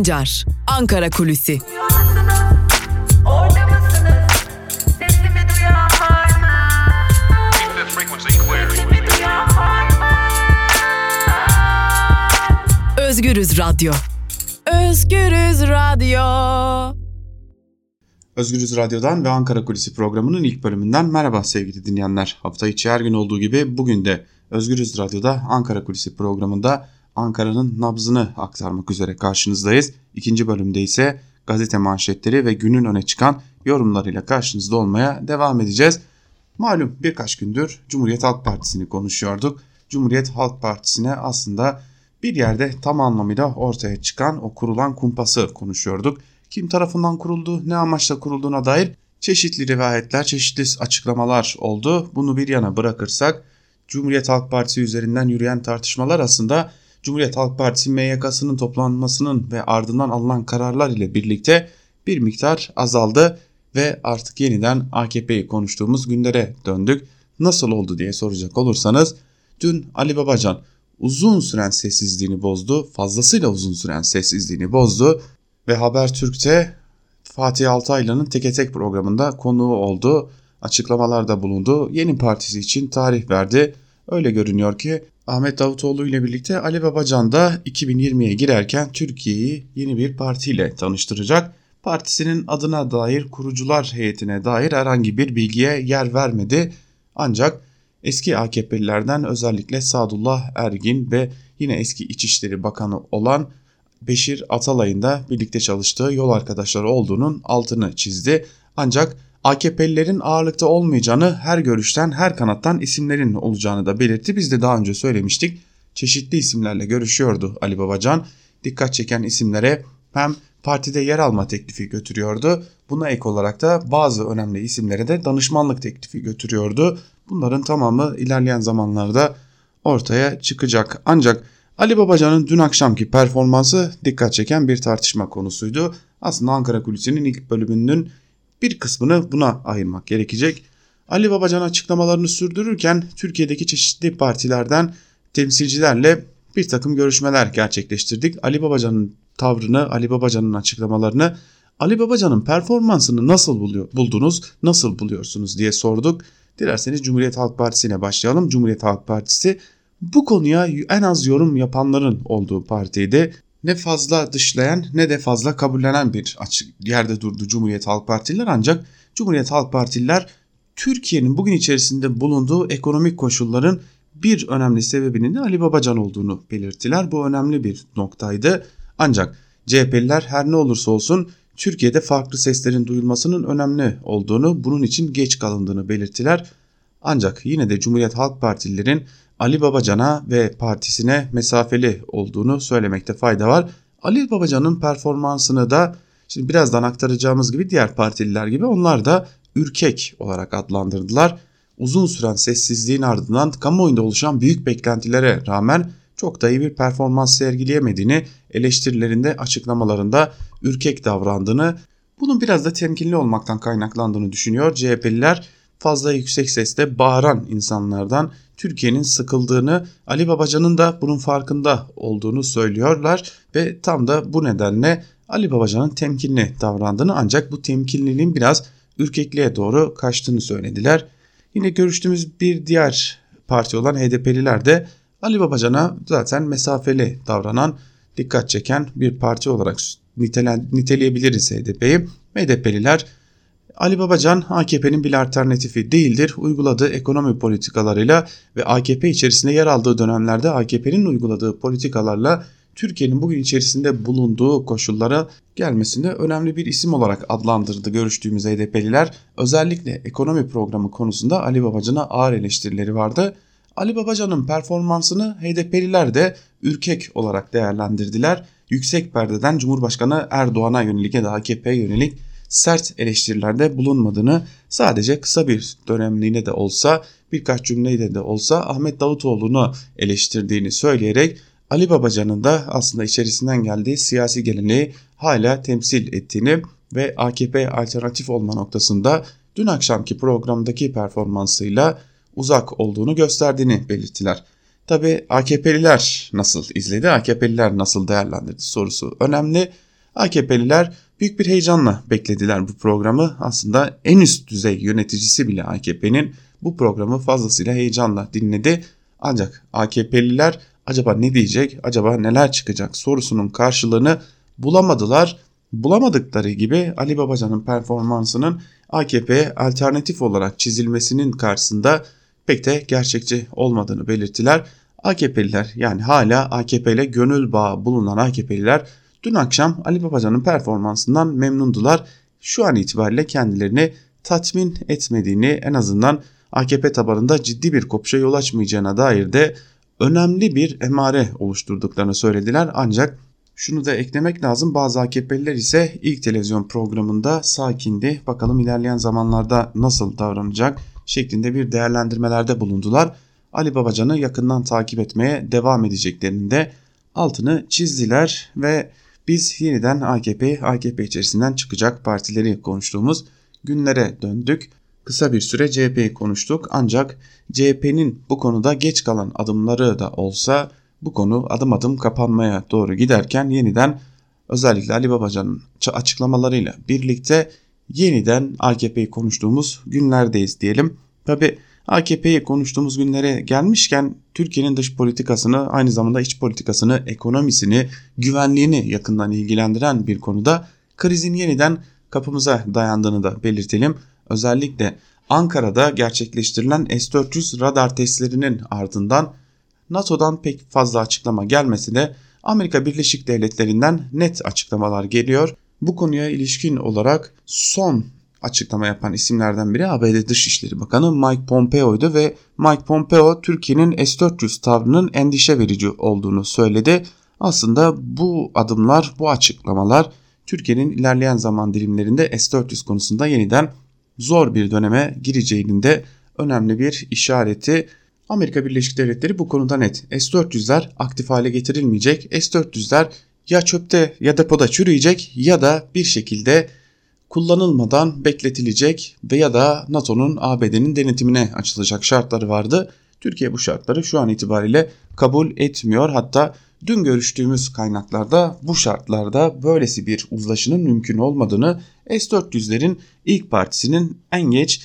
Sancar, Ankara Kulüsi. Özgürüz Radyo. Özgürüz Radyo. Özgürüz Radyo'dan ve Ankara Kulisi programının ilk bölümünden merhaba sevgili dinleyenler. Hafta içi her gün olduğu gibi bugün de Özgürüz Radyo'da Ankara Kulisi programında Ankara'nın nabzını aktarmak üzere karşınızdayız. İkinci bölümde ise gazete manşetleri ve günün öne çıkan yorumlarıyla karşınızda olmaya devam edeceğiz. Malum birkaç gündür Cumhuriyet Halk Partisi'ni konuşuyorduk. Cumhuriyet Halk Partisi'ne aslında bir yerde tam anlamıyla ortaya çıkan o kurulan kumpası konuşuyorduk. Kim tarafından kuruldu, ne amaçla kurulduğuna dair çeşitli rivayetler, çeşitli açıklamalar oldu. Bunu bir yana bırakırsak Cumhuriyet Halk Partisi üzerinden yürüyen tartışmalar aslında Cumhuriyet Halk Partisi MYK'sının toplanmasının ve ardından alınan kararlar ile birlikte bir miktar azaldı ve artık yeniden AKP'yi konuştuğumuz günlere döndük. Nasıl oldu diye soracak olursanız dün Ali Babacan uzun süren sessizliğini bozdu. Fazlasıyla uzun süren sessizliğini bozdu ve Habertürk'te Fatih Altaylı'nın Teke Tek programında konuğu oldu. Açıklamalarda bulundu. Yeni partisi için tarih verdi. Öyle görünüyor ki Ahmet Davutoğlu ile birlikte Ali Babacan da 2020'ye girerken Türkiye'yi yeni bir partiyle tanıştıracak. Partisinin adına dair kurucular heyetine dair herhangi bir bilgiye yer vermedi. Ancak eski AKP'lilerden özellikle Sadullah Ergin ve yine eski İçişleri Bakanı olan Beşir Atalay'ın da birlikte çalıştığı yol arkadaşları olduğunun altını çizdi. Ancak AKP'lilerin ağırlıkta olmayacağını her görüşten her kanattan isimlerin olacağını da belirtti. Biz de daha önce söylemiştik. Çeşitli isimlerle görüşüyordu Ali Babacan. Dikkat çeken isimlere hem partide yer alma teklifi götürüyordu. Buna ek olarak da bazı önemli isimlere de danışmanlık teklifi götürüyordu. Bunların tamamı ilerleyen zamanlarda ortaya çıkacak. Ancak Ali Babacan'ın dün akşamki performansı dikkat çeken bir tartışma konusuydu. Aslında Ankara Kulisi'nin ilk bölümünün bir kısmını buna ayırmak gerekecek. Ali Babacan açıklamalarını sürdürürken Türkiye'deki çeşitli partilerden temsilcilerle bir takım görüşmeler gerçekleştirdik. Ali Babacan'ın tavrını, Ali Babacan'ın açıklamalarını, Ali Babacan'ın performansını nasıl buluyor, buldunuz, nasıl buluyorsunuz diye sorduk. Dilerseniz Cumhuriyet Halk Partisi'ne başlayalım. Cumhuriyet Halk Partisi bu konuya en az yorum yapanların olduğu partiydi ne fazla dışlayan ne de fazla kabullenen bir açık yerde durdu Cumhuriyet Halk Partililer ancak Cumhuriyet Halk Partililer Türkiye'nin bugün içerisinde bulunduğu ekonomik koşulların bir önemli sebebinin de Ali Babacan olduğunu belirttiler. Bu önemli bir noktaydı. Ancak CHP'liler her ne olursa olsun Türkiye'de farklı seslerin duyulmasının önemli olduğunu, bunun için geç kalındığını belirttiler. Ancak yine de Cumhuriyet Halk Partililerin Ali Babacan'a ve partisine mesafeli olduğunu söylemekte fayda var. Ali Babacan'ın performansını da şimdi birazdan aktaracağımız gibi diğer partililer gibi onlar da ürkek olarak adlandırdılar. Uzun süren sessizliğin ardından kamuoyunda oluşan büyük beklentilere rağmen çok da iyi bir performans sergileyemediğini, eleştirilerinde, açıklamalarında ürkek davrandığını, bunun biraz da temkinli olmaktan kaynaklandığını düşünüyor CHP'liler fazla yüksek sesle bağıran insanlardan Türkiye'nin sıkıldığını Ali Babacan'ın da bunun farkında olduğunu söylüyorlar ve tam da bu nedenle Ali Babacan'ın temkinli davrandığını ancak bu temkinliliğin biraz ürkekliğe doğru kaçtığını söylediler. Yine görüştüğümüz bir diğer parti olan HDP'liler de Ali Babacan'a zaten mesafeli davranan, dikkat çeken bir parti olarak niteleyebiliriz HDP'yi. HDP'liler Ali Babacan AKP'nin bir alternatifi değildir. Uyguladığı ekonomi politikalarıyla ve AKP içerisinde yer aldığı dönemlerde AKP'nin uyguladığı politikalarla Türkiye'nin bugün içerisinde bulunduğu koşullara gelmesinde önemli bir isim olarak adlandırdı görüştüğümüz HDP'liler. Özellikle ekonomi programı konusunda Ali Babacan'a ağır eleştirileri vardı. Ali Babacan'ın performansını HDP'liler de ürkek olarak değerlendirdiler. Yüksek perdeden Cumhurbaşkanı Erdoğan'a yönelik ya da AKP'ye yönelik sert eleştirilerde bulunmadığını sadece kısa bir dönemliğine de olsa birkaç cümleyle de olsa Ahmet Davutoğlu'nu eleştirdiğini söyleyerek Ali Babacan'ın da aslında içerisinden geldiği siyasi geleneği hala temsil ettiğini ve AKP alternatif olma noktasında dün akşamki programdaki performansıyla uzak olduğunu gösterdiğini belirttiler. Tabi AKP'liler nasıl izledi, AKP'liler nasıl değerlendirdi sorusu önemli. AKP'liler büyük bir heyecanla beklediler bu programı. Aslında en üst düzey yöneticisi bile AKP'nin bu programı fazlasıyla heyecanla dinledi. Ancak AKP'liler acaba ne diyecek, acaba neler çıkacak sorusunun karşılığını bulamadılar. Bulamadıkları gibi Ali Babacan'ın performansının AKP'ye alternatif olarak çizilmesinin karşısında pek de gerçekçi olmadığını belirttiler. AKP'liler yani hala AKP ile gönül bağı bulunan AKP'liler dün akşam Ali Babacan'ın performansından memnundular. Şu an itibariyle kendilerini tatmin etmediğini en azından AKP tabanında ciddi bir kopuşa yol açmayacağına dair de önemli bir emare oluşturduklarını söylediler. Ancak şunu da eklemek lazım bazı AKP'liler ise ilk televizyon programında sakindi. Bakalım ilerleyen zamanlarda nasıl davranacak şeklinde bir değerlendirmelerde bulundular. Ali Babacan'ı yakından takip etmeye devam edeceklerinin de altını çizdiler ve biz yeniden AKP, AKP içerisinden çıkacak partileri konuştuğumuz günlere döndük. Kısa bir süre CHP'yi konuştuk ancak CHP'nin bu konuda geç kalan adımları da olsa bu konu adım adım kapanmaya doğru giderken yeniden özellikle Ali Babacan'ın açıklamalarıyla birlikte yeniden AKP'yi konuştuğumuz günlerdeyiz diyelim. Tabi AKP'yi konuştuğumuz günlere gelmişken Türkiye'nin dış politikasını aynı zamanda iç politikasını, ekonomisini, güvenliğini yakından ilgilendiren bir konuda krizin yeniden kapımıza dayandığını da belirtelim. Özellikle Ankara'da gerçekleştirilen S-400 radar testlerinin ardından NATO'dan pek fazla açıklama gelmesi de Amerika Birleşik Devletleri'nden net açıklamalar geliyor. Bu konuya ilişkin olarak son açıklama yapan isimlerden biri ABD Dışişleri Bakanı Mike Pompeo'ydu ve Mike Pompeo Türkiye'nin S-400 tavrının endişe verici olduğunu söyledi. Aslında bu adımlar, bu açıklamalar Türkiye'nin ilerleyen zaman dilimlerinde S-400 konusunda yeniden zor bir döneme gireceğinin de önemli bir işareti. Amerika Birleşik Devletleri bu konuda net. S-400'ler aktif hale getirilmeyecek. S-400'ler ya çöpte ya depoda çürüyecek ya da bir şekilde kullanılmadan bekletilecek veya da NATO'nun ABD'nin denetimine açılacak şartları vardı. Türkiye bu şartları şu an itibariyle kabul etmiyor. Hatta dün görüştüğümüz kaynaklarda bu şartlarda böylesi bir uzlaşının mümkün olmadığını S-400'lerin ilk partisinin en geç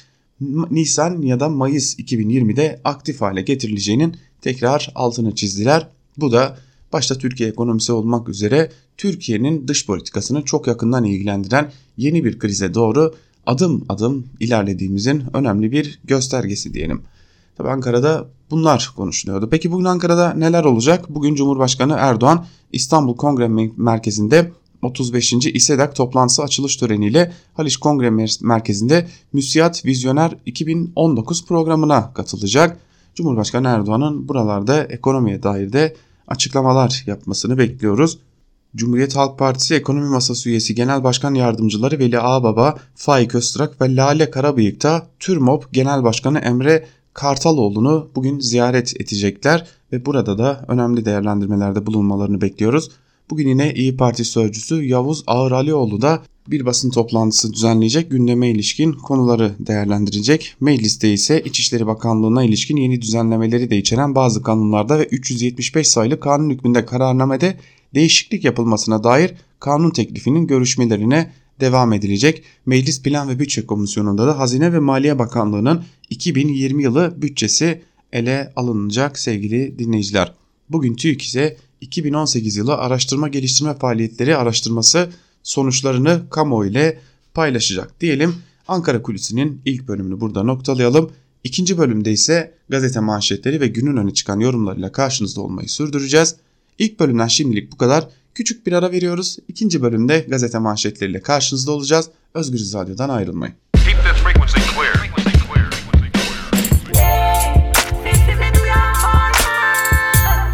Nisan ya da Mayıs 2020'de aktif hale getirileceğinin tekrar altını çizdiler. Bu da başta Türkiye ekonomisi olmak üzere Türkiye'nin dış politikasını çok yakından ilgilendiren yeni bir krize doğru adım adım ilerlediğimizin önemli bir göstergesi diyelim. Tabi Ankara'da bunlar konuşuluyordu. Peki bugün Ankara'da neler olacak? Bugün Cumhurbaşkanı Erdoğan İstanbul Kongre Merkezi'nde 35. İSEDAK toplantısı açılış töreniyle Haliç Kongre Merkezi'nde Müsiyat Vizyoner 2019 programına katılacak. Cumhurbaşkanı Erdoğan'ın buralarda ekonomiye dair de açıklamalar yapmasını bekliyoruz. Cumhuriyet Halk Partisi Ekonomi Masası üyesi Genel Başkan Yardımcıları Veli Ağbaba, Faik Öztrak ve Lale Karabıyık da TÜRMOP Genel Başkanı Emre Kartaloğlu'nu bugün ziyaret edecekler ve burada da önemli değerlendirmelerde bulunmalarını bekliyoruz. Bugün yine İyi Parti sözcüsü Yavuz Ağıralioğlu da bir basın toplantısı düzenleyecek gündeme ilişkin konuları değerlendirecek. Mecliste ise İçişleri Bakanlığı'na ilişkin yeni düzenlemeleri de içeren bazı kanunlarda ve 375 sayılı kanun hükmünde kararnamede değişiklik yapılmasına dair kanun teklifinin görüşmelerine devam edilecek. Meclis Plan ve Bütçe Komisyonu'nda da Hazine ve Maliye Bakanlığı'nın 2020 yılı bütçesi ele alınacak sevgili dinleyiciler. Bugün TÜİK ise 2018 yılı araştırma geliştirme faaliyetleri araştırması sonuçlarını kamuoyu ile paylaşacak diyelim. Ankara Kulisi'nin ilk bölümünü burada noktalayalım. İkinci bölümde ise gazete manşetleri ve günün öne çıkan yorumlarıyla karşınızda olmayı sürdüreceğiz. İlk bölümden şimdilik bu kadar. Küçük bir ara veriyoruz. İkinci bölümde gazete manşetleriyle karşınızda olacağız. Özgürüz Radyo'dan ayrılmayın.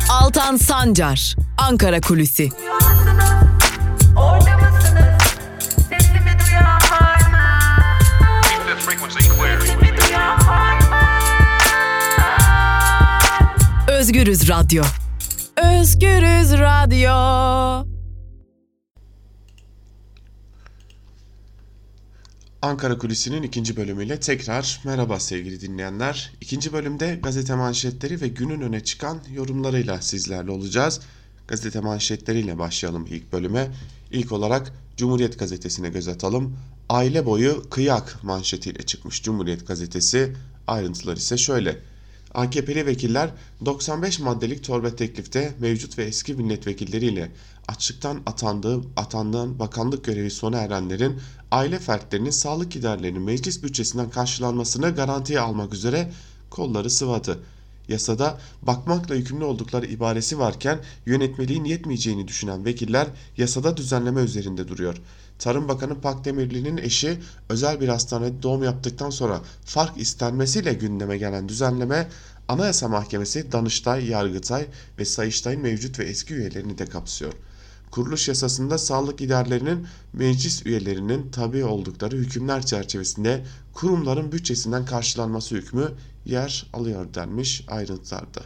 Altan Sancar, Ankara Kulüsi. Özgürüz Radyo. Özgürüz Radyo. Ankara Kulisi'nin ikinci bölümüyle tekrar merhaba sevgili dinleyenler. İkinci bölümde gazete manşetleri ve günün öne çıkan yorumlarıyla sizlerle olacağız. Gazete manşetleriyle başlayalım ilk bölüme. İlk olarak Cumhuriyet Gazetesi'ne göz atalım. Aile boyu kıyak manşetiyle çıkmış Cumhuriyet Gazetesi. Ayrıntılar ise şöyle. AKP'li vekiller 95 maddelik torba teklifte mevcut ve eski milletvekilleriyle açlıktan atandığı atandığı bakanlık görevi sona erenlerin aile fertlerinin sağlık giderlerinin meclis bütçesinden karşılanmasını garantiye almak üzere kolları sıvadı. Yasada bakmakla yükümlü oldukları ibaresi varken yönetmeliğin yetmeyeceğini düşünen vekiller yasada düzenleme üzerinde duruyor. Tarım Bakanı Pakdemirli'nin eşi özel bir hastanede doğum yaptıktan sonra fark istenmesiyle gündeme gelen düzenleme Anayasa Mahkemesi, Danıştay, Yargıtay ve Sayıştay'ın mevcut ve eski üyelerini de kapsıyor. Kuruluş yasasında sağlık idarlarının meclis üyelerinin tabi oldukları hükümler çerçevesinde kurumların bütçesinden karşılanması hükmü yer alıyor denmiş ayrıntılarda.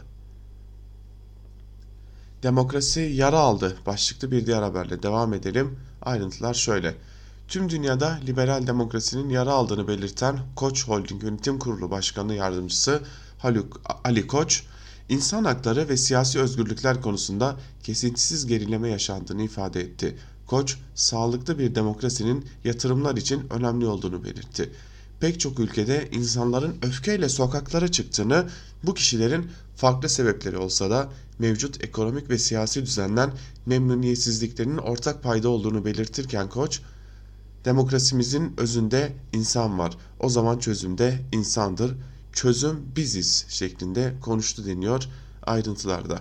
Demokrasi yara aldı başlıklı bir diğer haberle devam edelim. Ayrıntılar şöyle. Tüm dünyada liberal demokrasinin yara aldığını belirten Koç Holding Yönetim Kurulu Başkanı Yardımcısı Haluk Ali Koç, insan hakları ve siyasi özgürlükler konusunda kesintisiz gerileme yaşandığını ifade etti. Koç, sağlıklı bir demokrasinin yatırımlar için önemli olduğunu belirtti. Pek çok ülkede insanların öfkeyle sokaklara çıktığını, bu kişilerin farklı sebepleri olsa da mevcut ekonomik ve siyasi düzenden memnuniyetsizliklerinin ortak payda olduğunu belirtirken Koç, demokrasimizin özünde insan var. O zaman çözüm de insandır çözüm biziz şeklinde konuştu deniyor ayrıntılarda.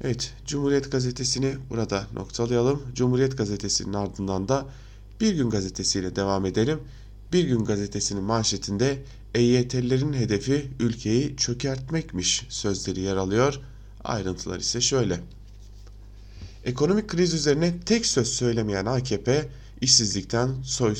Evet Cumhuriyet Gazetesi'ni burada noktalayalım. Cumhuriyet Gazetesi'nin ardından da Bir Gün Gazetesi ile devam edelim. Bir Gün Gazetesi'nin manşetinde EYT'lilerin hedefi ülkeyi çökertmekmiş sözleri yer alıyor. Ayrıntılar ise şöyle. Ekonomik kriz üzerine tek söz söylemeyen AKP işsizlikten soy,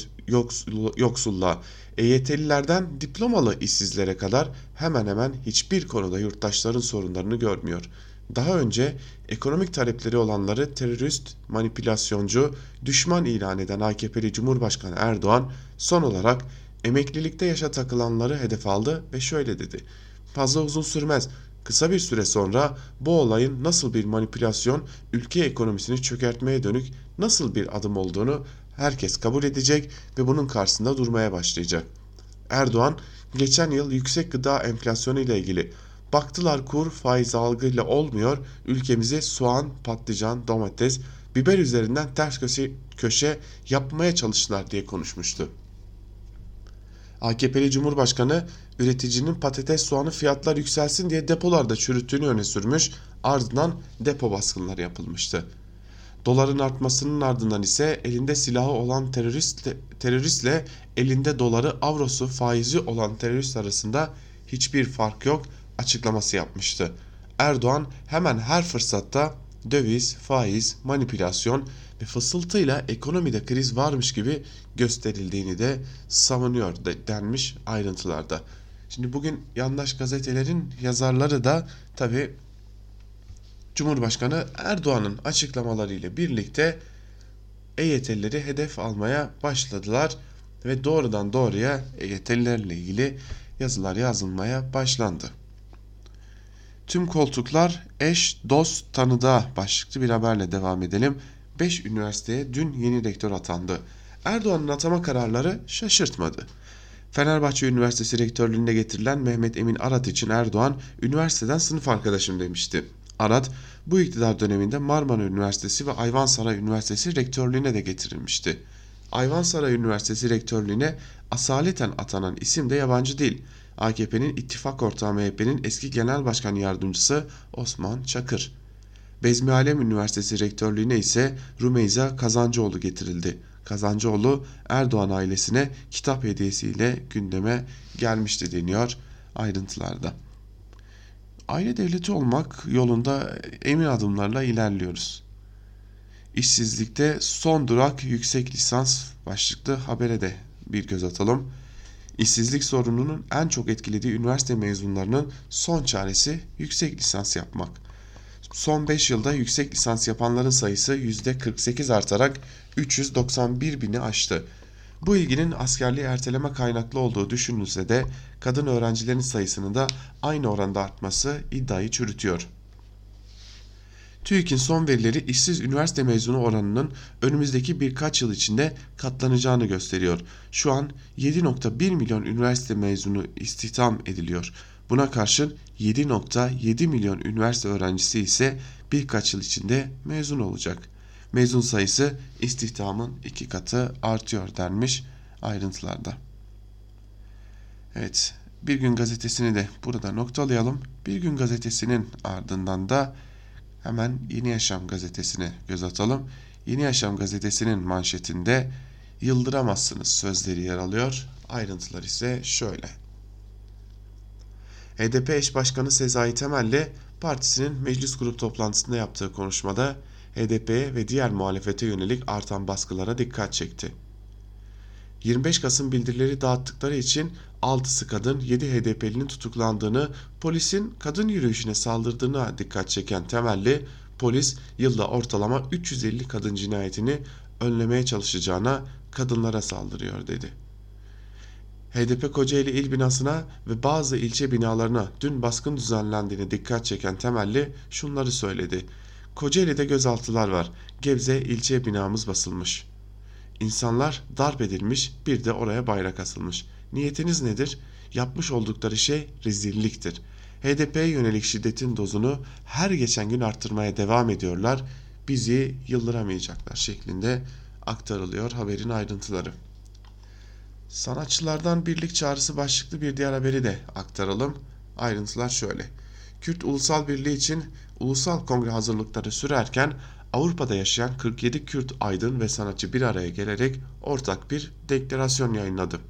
yoksulluğa, EYT'lilerden diplomalı işsizlere kadar hemen hemen hiçbir konuda yurttaşların sorunlarını görmüyor. Daha önce ekonomik talepleri olanları terörist, manipülasyoncu, düşman ilan eden AKP'li Cumhurbaşkanı Erdoğan son olarak emeklilikte yaşa takılanları hedef aldı ve şöyle dedi. Fazla uzun sürmez. Kısa bir süre sonra bu olayın nasıl bir manipülasyon, ülke ekonomisini çökertmeye dönük nasıl bir adım olduğunu herkes kabul edecek ve bunun karşısında durmaya başlayacak. Erdoğan geçen yıl yüksek gıda enflasyonu ile ilgili baktılar kur faiz algıyla olmuyor ülkemizi soğan, patlıcan, domates, biber üzerinden ters köşe, köşe yapmaya çalıştılar diye konuşmuştu. AKP'li Cumhurbaşkanı üreticinin patates soğanı fiyatlar yükselsin diye depolarda çürüttüğünü öne sürmüş ardından depo baskınları yapılmıştı. Doların artmasının ardından ise elinde silahı olan teröristle, teröristle elinde doları avrosu faizi olan terörist arasında hiçbir fark yok açıklaması yapmıştı. Erdoğan hemen her fırsatta döviz, faiz, manipülasyon ve fısıltıyla ekonomide kriz varmış gibi gösterildiğini de savunuyor denmiş ayrıntılarda. Şimdi bugün yandaş gazetelerin yazarları da tabi Cumhurbaşkanı Erdoğan'ın açıklamalarıyla birlikte EYT'lileri hedef almaya başladılar ve doğrudan doğruya EYT'lilerle ilgili yazılar yazılmaya başlandı. Tüm koltuklar eş, dost, tanıda başlıklı bir haberle devam edelim. 5 üniversiteye dün yeni rektör atandı. Erdoğan'ın atama kararları şaşırtmadı. Fenerbahçe Üniversitesi rektörlüğüne getirilen Mehmet Emin Arat için Erdoğan, üniversiteden sınıf arkadaşım demişti. Arat bu iktidar döneminde Marmara Üniversitesi ve Ayvansaray Üniversitesi rektörlüğüne de getirilmişti. Ayvansaray Üniversitesi rektörlüğüne asaleten atanan isim de yabancı değil. AKP'nin ittifak ortağı MHP'nin eski genel başkan yardımcısı Osman Çakır. Bezmi Alem Üniversitesi rektörlüğüne ise Rumeyza Kazancıoğlu getirildi. Kazancıoğlu Erdoğan ailesine kitap hediyesiyle gündeme gelmişti deniyor ayrıntılarda aile devleti olmak yolunda emin adımlarla ilerliyoruz. İşsizlikte son durak yüksek lisans başlıklı habere de bir göz atalım. İşsizlik sorununun en çok etkilediği üniversite mezunlarının son çaresi yüksek lisans yapmak. Son 5 yılda yüksek lisans yapanların sayısı %48 artarak 391 bini aştı. Bu ilginin askerliği erteleme kaynaklı olduğu düşünülse de kadın öğrencilerin sayısının da aynı oranda artması iddiayı çürütüyor. TÜİK'in son verileri işsiz üniversite mezunu oranının önümüzdeki birkaç yıl içinde katlanacağını gösteriyor. Şu an 7.1 milyon üniversite mezunu istihdam ediliyor. Buna karşın 7.7 milyon üniversite öğrencisi ise birkaç yıl içinde mezun olacak. Mezun sayısı istihdamın iki katı artıyor denmiş ayrıntılarda. Evet, Bir Gün Gazetesi'ni de burada noktalayalım. Bir Gün Gazetesi'nin ardından da hemen Yeni Yaşam Gazetesi'ne göz atalım. Yeni Yaşam Gazetesi'nin manşetinde yıldıramazsınız sözleri yer alıyor. Ayrıntılar ise şöyle. HDP eş başkanı Sezai Temelli partisinin meclis grup toplantısında yaptığı konuşmada HDP'ye ve diğer muhalefete yönelik artan baskılara dikkat çekti. 25 Kasım bildirileri dağıttıkları için 6'sı kadın 7 HDP'linin tutuklandığını, polisin kadın yürüyüşüne saldırdığına dikkat çeken temelli polis yılda ortalama 350 kadın cinayetini önlemeye çalışacağına kadınlara saldırıyor dedi. HDP Kocaeli il binasına ve bazı ilçe binalarına dün baskın düzenlendiğine dikkat çeken temelli şunları söyledi. Kocaeli'de gözaltılar var. Gebze ilçe binamız basılmış. İnsanlar darp edilmiş bir de oraya bayrak asılmış. Niyetiniz nedir? Yapmış oldukları şey rezilliktir. HDP'ye yönelik şiddetin dozunu her geçen gün arttırmaya devam ediyorlar. Bizi yıldıramayacaklar şeklinde aktarılıyor haberin ayrıntıları. Sanatçılardan birlik çağrısı başlıklı bir diğer haberi de aktaralım. Ayrıntılar şöyle. Kürt Ulusal Birliği için ulusal kongre hazırlıkları sürerken Avrupa'da yaşayan 47 Kürt aydın ve sanatçı bir araya gelerek ortak bir deklarasyon yayınladı.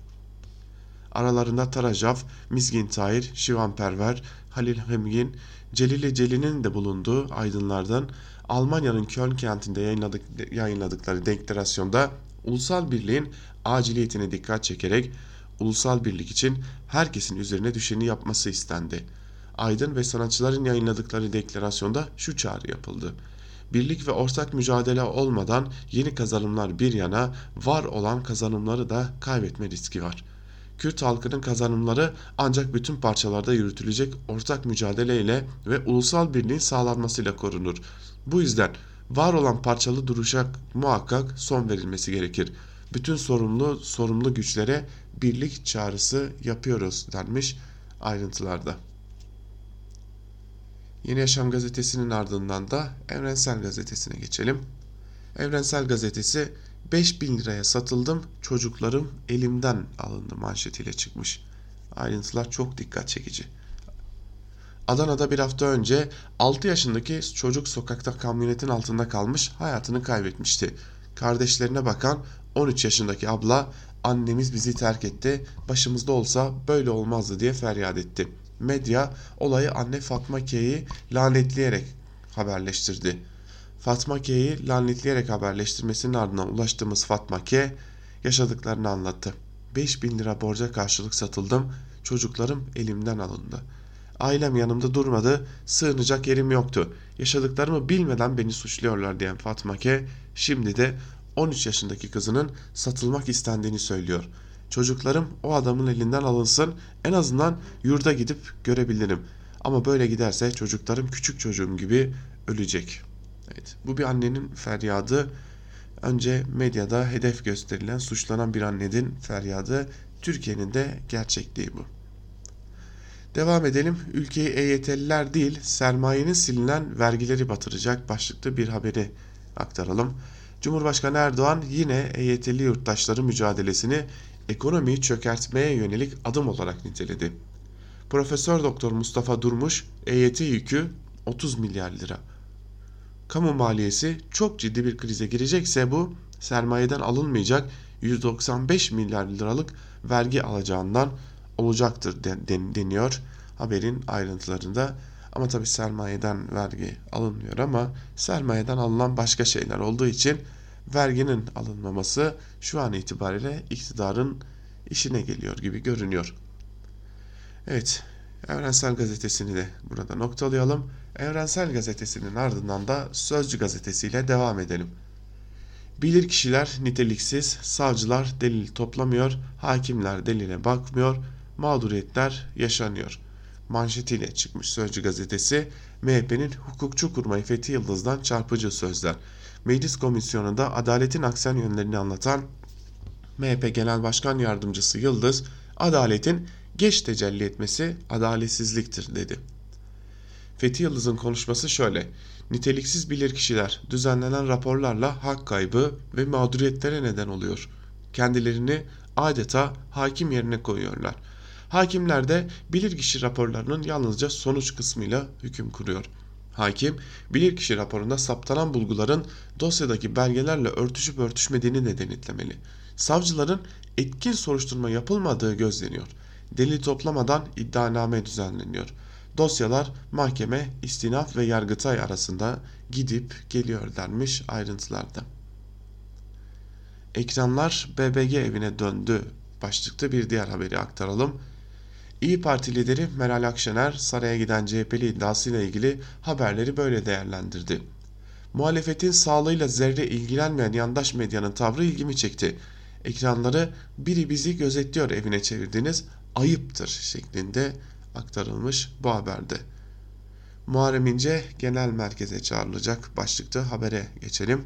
Aralarında Tarajav, Mizgin Tahir, Şivan Perver, Halil Hemgin, Celile Celi'nin de bulunduğu aydınlardan Almanya'nın Köln kentinde yayınladık, yayınladıkları deklarasyonda ulusal birliğin aciliyetine dikkat çekerek ulusal birlik için herkesin üzerine düşeni yapması istendi. Aydın ve sanatçıların yayınladıkları deklarasyonda şu çağrı yapıldı. Birlik ve ortak mücadele olmadan yeni kazanımlar bir yana var olan kazanımları da kaybetme riski var. Kürt halkının kazanımları ancak bütün parçalarda yürütülecek ortak mücadeleyle ve ulusal birliğin sağlanmasıyla korunur. Bu yüzden var olan parçalı duruşa muhakkak son verilmesi gerekir. Bütün sorumlu sorumlu güçlere birlik çağrısı yapıyoruz denmiş ayrıntılarda. Yeni Yaşam gazetesinin ardından da Evrensel gazetesine geçelim. Evrensel gazetesi 5000 liraya satıldım çocuklarım elimden alındı manşetiyle çıkmış. Ayrıntılar çok dikkat çekici. Adana'da bir hafta önce 6 yaşındaki çocuk sokakta kamyonetin altında kalmış hayatını kaybetmişti. Kardeşlerine bakan 13 yaşındaki abla annemiz bizi terk etti başımızda olsa böyle olmazdı diye feryat etti. Medya olayı anne Fatma K'yi lanetleyerek haberleştirdi. Fatma K'yi lanetleyerek haberleştirmesinin ardından ulaştığımız Fatma K yaşadıklarını anlattı. 5000 lira borca karşılık satıldım, çocuklarım elimden alındı. Ailem yanımda durmadı, sığınacak yerim yoktu. Yaşadıklarımı bilmeden beni suçluyorlar diyen Fatma K şimdi de 13 yaşındaki kızının satılmak istendiğini söylüyor. Çocuklarım o adamın elinden alınsın en azından yurda gidip görebilirim. Ama böyle giderse çocuklarım küçük çocuğum gibi ölecek. Evet, bu bir annenin feryadı. Önce medyada hedef gösterilen, suçlanan bir annenin feryadı. Türkiye'nin de gerçekliği bu. Devam edelim. Ülkeyi EYT'liler değil, sermayenin silinen vergileri batıracak başlıklı bir haberi aktaralım. Cumhurbaşkanı Erdoğan yine EYT'li yurttaşları mücadelesini ekonomiyi çökertmeye yönelik adım olarak niteledi. Profesör Doktor Mustafa Durmuş EYT yükü 30 milyar lira. Kamu maliyesi çok ciddi bir krize girecekse bu sermayeden alınmayacak 195 milyar liralık vergi alacağından olacaktır deniyor haberin ayrıntılarında. Ama tabi sermayeden vergi alınmıyor ama sermayeden alınan başka şeyler olduğu için verginin alınmaması şu an itibariyle iktidarın işine geliyor gibi görünüyor. Evet, Evrensel Gazetesi'ni de burada noktalayalım. Evrensel Gazetesi'nin ardından da Sözcü Gazetesi ile devam edelim. Bilir kişiler niteliksiz, savcılar delil toplamıyor, hakimler delile bakmıyor, mağduriyetler yaşanıyor. Manşetiyle çıkmış Sözcü gazetesi. MHP'nin hukukçu kurmayı Fethi Yıldız'dan çarpıcı sözler. Meclis komisyonunda adaletin aksan yönlerini anlatan MHP Genel Başkan Yardımcısı Yıldız, adaletin geç tecelli etmesi adaletsizliktir dedi. Fethi Yıldız'ın konuşması şöyle. Niteliksiz bilirkişiler düzenlenen raporlarla hak kaybı ve mağduriyetlere neden oluyor. Kendilerini adeta hakim yerine koyuyorlar. Hakimler de bilirkişi raporlarının yalnızca sonuç kısmıyla hüküm kuruyor. Hakim, bilirkişi raporunda saptanan bulguların dosyadaki belgelerle örtüşüp örtüşmediğini de denetlemeli. Savcıların etkin soruşturma yapılmadığı gözleniyor. Delil toplamadan iddianame düzenleniyor. Dosyalar mahkeme, istinaf ve yargıtay arasında gidip geliyor denmiş ayrıntılarda. Ekranlar BBG evine döndü başlıkta bir diğer haberi aktaralım. İyi Parti lideri Meral Akşener saraya giden CHP'li iddiasıyla ilgili haberleri böyle değerlendirdi. Muhalefetin sağlığıyla zerre ilgilenmeyen yandaş medyanın tavrı ilgimi çekti. Ekranları biri bizi gözetliyor evine çevirdiniz ayıptır şeklinde aktarılmış bu haberde. Muharrem İnce genel merkeze çağrılacak başlıkta habere geçelim.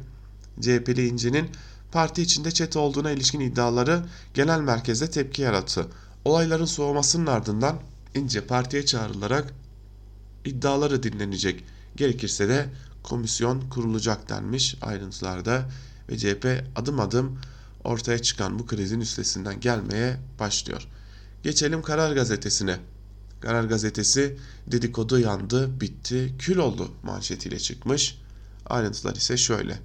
CHP'li İnce'nin parti içinde çete olduğuna ilişkin iddiaları genel merkezde tepki yarattı. Olayların soğumasının ardından İnce partiye çağrılarak iddiaları dinlenecek. Gerekirse de komisyon kurulacak denmiş ayrıntılarda ve CHP adım adım ortaya çıkan bu krizin üstesinden gelmeye başlıyor. Geçelim Karar Gazetesi'ne. Karar Gazetesi dedikodu yandı, bitti, kül oldu manşetiyle çıkmış. Ayrıntılar ise şöyle.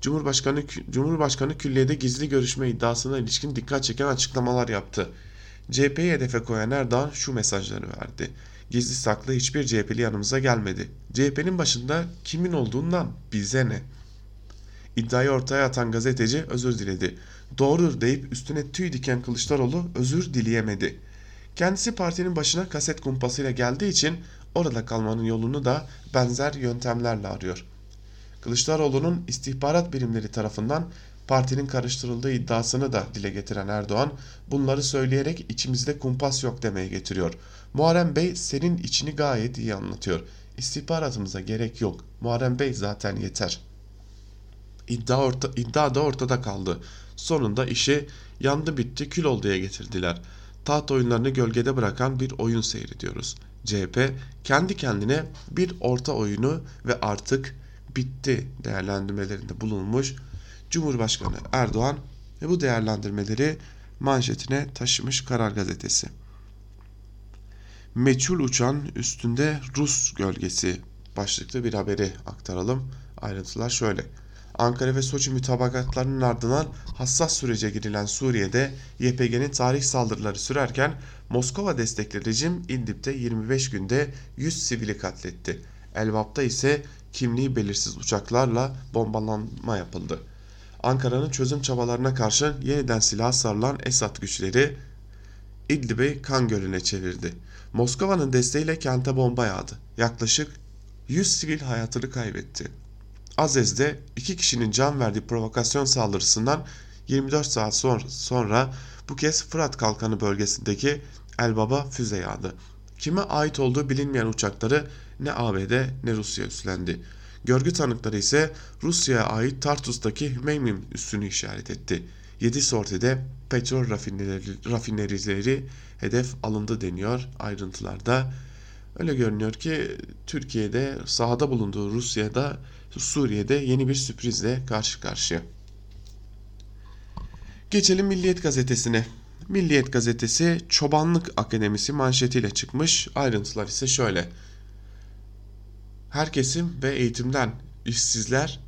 Cumhurbaşkanı Cumhurbaşkanı külliyede gizli görüşme iddiasına ilişkin dikkat çeken açıklamalar yaptı. CHP'yi hedefe koyan Erdoğan şu mesajları verdi. Gizli saklı hiçbir CHP'li yanımıza gelmedi. CHP'nin başında kimin olduğundan bize ne? İddiayı ortaya atan gazeteci özür diledi. Doğrudur deyip üstüne tüy diken Kılıçdaroğlu özür dileyemedi. Kendisi partinin başına kaset kumpasıyla geldiği için orada kalmanın yolunu da benzer yöntemlerle arıyor. Kılıçdaroğlu'nun istihbarat birimleri tarafından partinin karıştırıldığı iddiasını da dile getiren Erdoğan bunları söyleyerek içimizde kumpas yok demeye getiriyor. Muharrem Bey senin içini gayet iyi anlatıyor. İstihbaratımıza gerek yok. Muharrem Bey zaten yeter. İddia, orta, iddia da ortada kaldı. Sonunda işi yandı bitti kül olduya getirdiler. Taht oyunlarını gölgede bırakan bir oyun seyrediyoruz. CHP kendi kendine bir orta oyunu ve artık bitti değerlendirmelerinde bulunmuş Cumhurbaşkanı Erdoğan ve bu değerlendirmeleri manşetine taşımış Karar Gazetesi. Meçhul uçan üstünde Rus gölgesi başlıklı bir haberi aktaralım. Ayrıntılar şöyle. Ankara ve Soçi mütabakatlarının ardından hassas sürece girilen Suriye'de YPG'nin tarih saldırıları sürerken Moskova destekli rejim İdlib'de 25 günde 100 sivili katletti. Elbap'ta ise kimliği belirsiz uçaklarla bombalanma yapıldı. Ankara'nın çözüm çabalarına karşı yeniden silah sarılan Esad güçleri İdlib'i kan gölüne çevirdi. Moskova'nın desteğiyle kente bomba yağdı. Yaklaşık 100 sivil hayatını kaybetti. Azez'de iki kişinin can verdiği provokasyon saldırısından 24 saat sonra bu kez Fırat Kalkanı bölgesindeki Elbaba füze yağdı. Kime ait olduğu bilinmeyen uçakları ne ABD ne Rusya üstlendi. Görgü tanıkları ise Rusya'ya ait Tartus'taki Hmeymim üssünü işaret etti. 7 sortide petrol rafinerileri, rafinerileri hedef alındı deniyor ayrıntılarda. Öyle görünüyor ki Türkiye'de sahada bulunduğu Rusya'da Suriye'de yeni bir sürprizle karşı karşıya. Geçelim Milliyet gazetesine. Milliyet gazetesi Çobanlık Akademisi manşetiyle çıkmış. Ayrıntılar ise şöyle. Her kesim ve eğitimden işsizler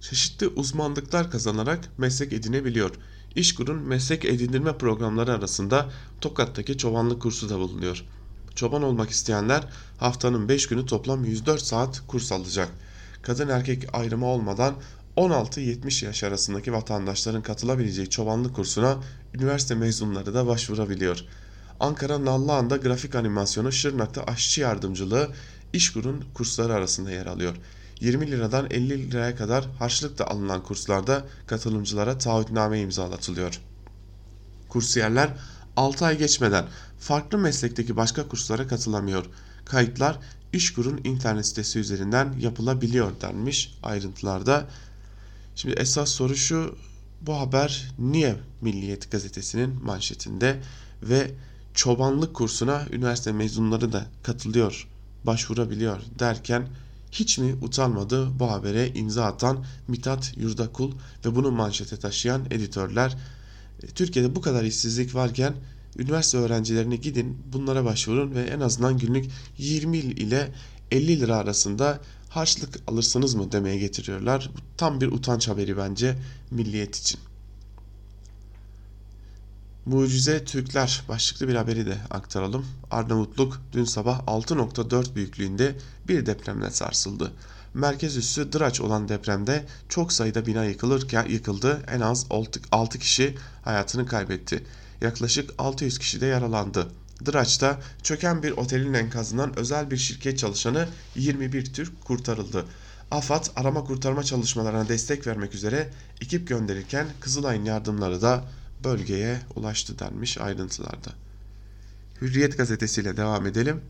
çeşitli uzmanlıklar kazanarak meslek edinebiliyor. İşkur'un meslek edindirme programları arasında Tokat'taki çobanlık kursu da bulunuyor. Çoban olmak isteyenler haftanın 5 günü toplam 104 saat kurs alacak. Kadın erkek ayrımı olmadan 16-70 yaş arasındaki vatandaşların katılabileceği çobanlık kursuna üniversite mezunları da başvurabiliyor. Ankara Nallıhan'da grafik animasyonu, Şırnak'ta aşçı yardımcılığı İşkur'un kursları arasında yer alıyor. 20 liradan 50 liraya kadar harçlıkla alınan kurslarda katılımcılara taahhütname imzalatılıyor. Kursiyerler 6 ay geçmeden farklı meslekteki başka kurslara katılamıyor. Kayıtlar İşkur'un internet sitesi üzerinden yapılabiliyor denmiş ayrıntılarda. Şimdi esas soru şu bu haber niye Milliyet gazetesinin manşetinde ve çobanlık kursuna üniversite mezunları da katılıyor, başvurabiliyor derken hiç mi utanmadı bu habere imza atan Mithat Yurdakul ve bunu manşete taşıyan editörler? E, Türkiye'de bu kadar işsizlik varken üniversite öğrencilerine gidin bunlara başvurun ve en azından günlük 20 ile 50 lira arasında harçlık alırsınız mı demeye getiriyorlar. Bu tam bir utanç haberi bence milliyet için. Mucize Türkler başlıklı bir haberi de aktaralım. Arnavutluk dün sabah 6.4 büyüklüğünde bir depremle sarsıldı. Merkez üssü Dıraç olan depremde çok sayıda bina yıkılırken yıkıldı. En az 6 kişi hayatını kaybetti. Yaklaşık 600 kişi de yaralandı. Dıraç'ta çöken bir otelin enkazından özel bir şirket çalışanı 21 Türk kurtarıldı. AFAD arama kurtarma çalışmalarına destek vermek üzere ekip gönderirken Kızılay'ın yardımları da bölgeye ulaştı denmiş ayrıntılarda. Hürriyet gazetesiyle devam edelim.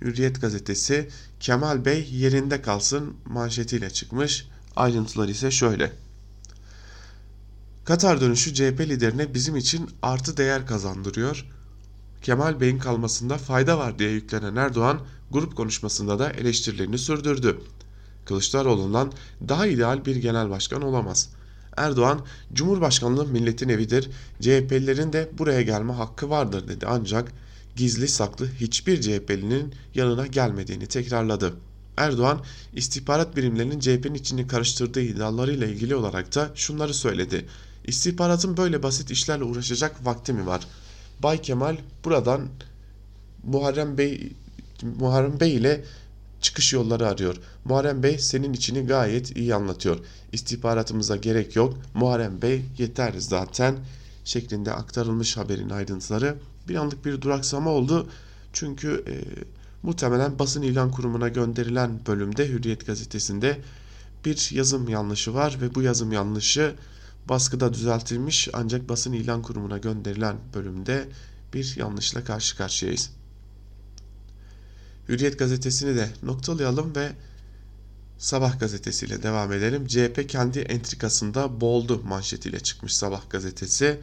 Hürriyet gazetesi Kemal Bey yerinde kalsın manşetiyle çıkmış. Ayrıntılar ise şöyle. Katar dönüşü CHP liderine bizim için artı değer kazandırıyor. Kemal Bey'in kalmasında fayda var diye yüklenen Erdoğan grup konuşmasında da eleştirilerini sürdürdü. Kılıçdaroğlu'ndan daha ideal bir genel başkan olamaz. Erdoğan, Cumhurbaşkanlığı milletin evidir, CHP'lilerin de buraya gelme hakkı vardır dedi ancak gizli saklı hiçbir CHP'linin yanına gelmediğini tekrarladı. Erdoğan, istihbarat birimlerinin CHP'nin içini karıştırdığı iddialarıyla ilgili olarak da şunları söyledi. İstihbaratın böyle basit işlerle uğraşacak vakti mi var? Bay Kemal buradan Muharrem Bey Muharrem Bey ile çıkış yolları arıyor. Muharrem Bey senin içini gayet iyi anlatıyor. İstihbaratımıza gerek yok. Muharrem Bey yeter zaten şeklinde aktarılmış haberin ayrıntıları. Bir anlık bir duraksama oldu. Çünkü e, muhtemelen basın ilan kurumuna gönderilen bölümde Hürriyet gazetesinde bir yazım yanlışı var ve bu yazım yanlışı baskıda düzeltilmiş ancak basın ilan kurumuna gönderilen bölümde bir yanlışla karşı karşıyayız. Hürriyet gazetesini de noktalayalım ve Sabah gazetesiyle devam edelim. CHP kendi entrikasında boğuldu manşetiyle çıkmış Sabah gazetesi.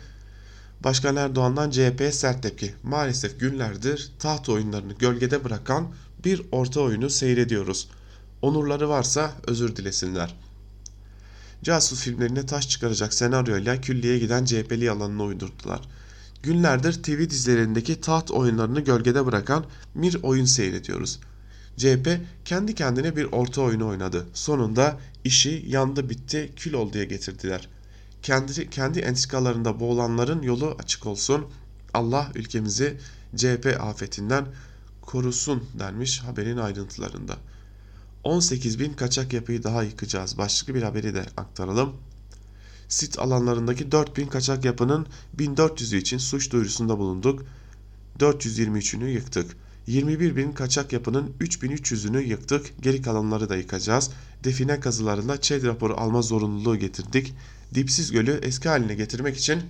Başkan Erdoğan'dan CHP'ye sert tepki. Maalesef günlerdir taht oyunlarını gölgede bırakan bir orta oyunu seyrediyoruz. Onurları varsa özür dilesinler. Casus filmlerine taş çıkaracak senaryoyla külliye giden CHP'li yalanını uydurdular. Günlerdir TV dizilerindeki taht oyunlarını gölgede bırakan bir oyun seyrediyoruz. CHP kendi kendine bir orta oyunu oynadı. Sonunda işi yandı bitti kül ol diye getirdiler. Kendi, kendi entrikalarında boğulanların yolu açık olsun. Allah ülkemizi CHP afetinden korusun denmiş haberin ayrıntılarında. 18 bin kaçak yapıyı daha yıkacağız. Başlıklı bir haberi de aktaralım. Sit alanlarındaki 4 bin kaçak yapının 1400'ü için suç duyurusunda bulunduk. 423'ünü yıktık. 21 bin kaçak yapının 3300'ünü yıktık. Geri kalanları da yıkacağız. Define kazılarında ÇED raporu alma zorunluluğu getirdik. Dipsiz Gölü eski haline getirmek için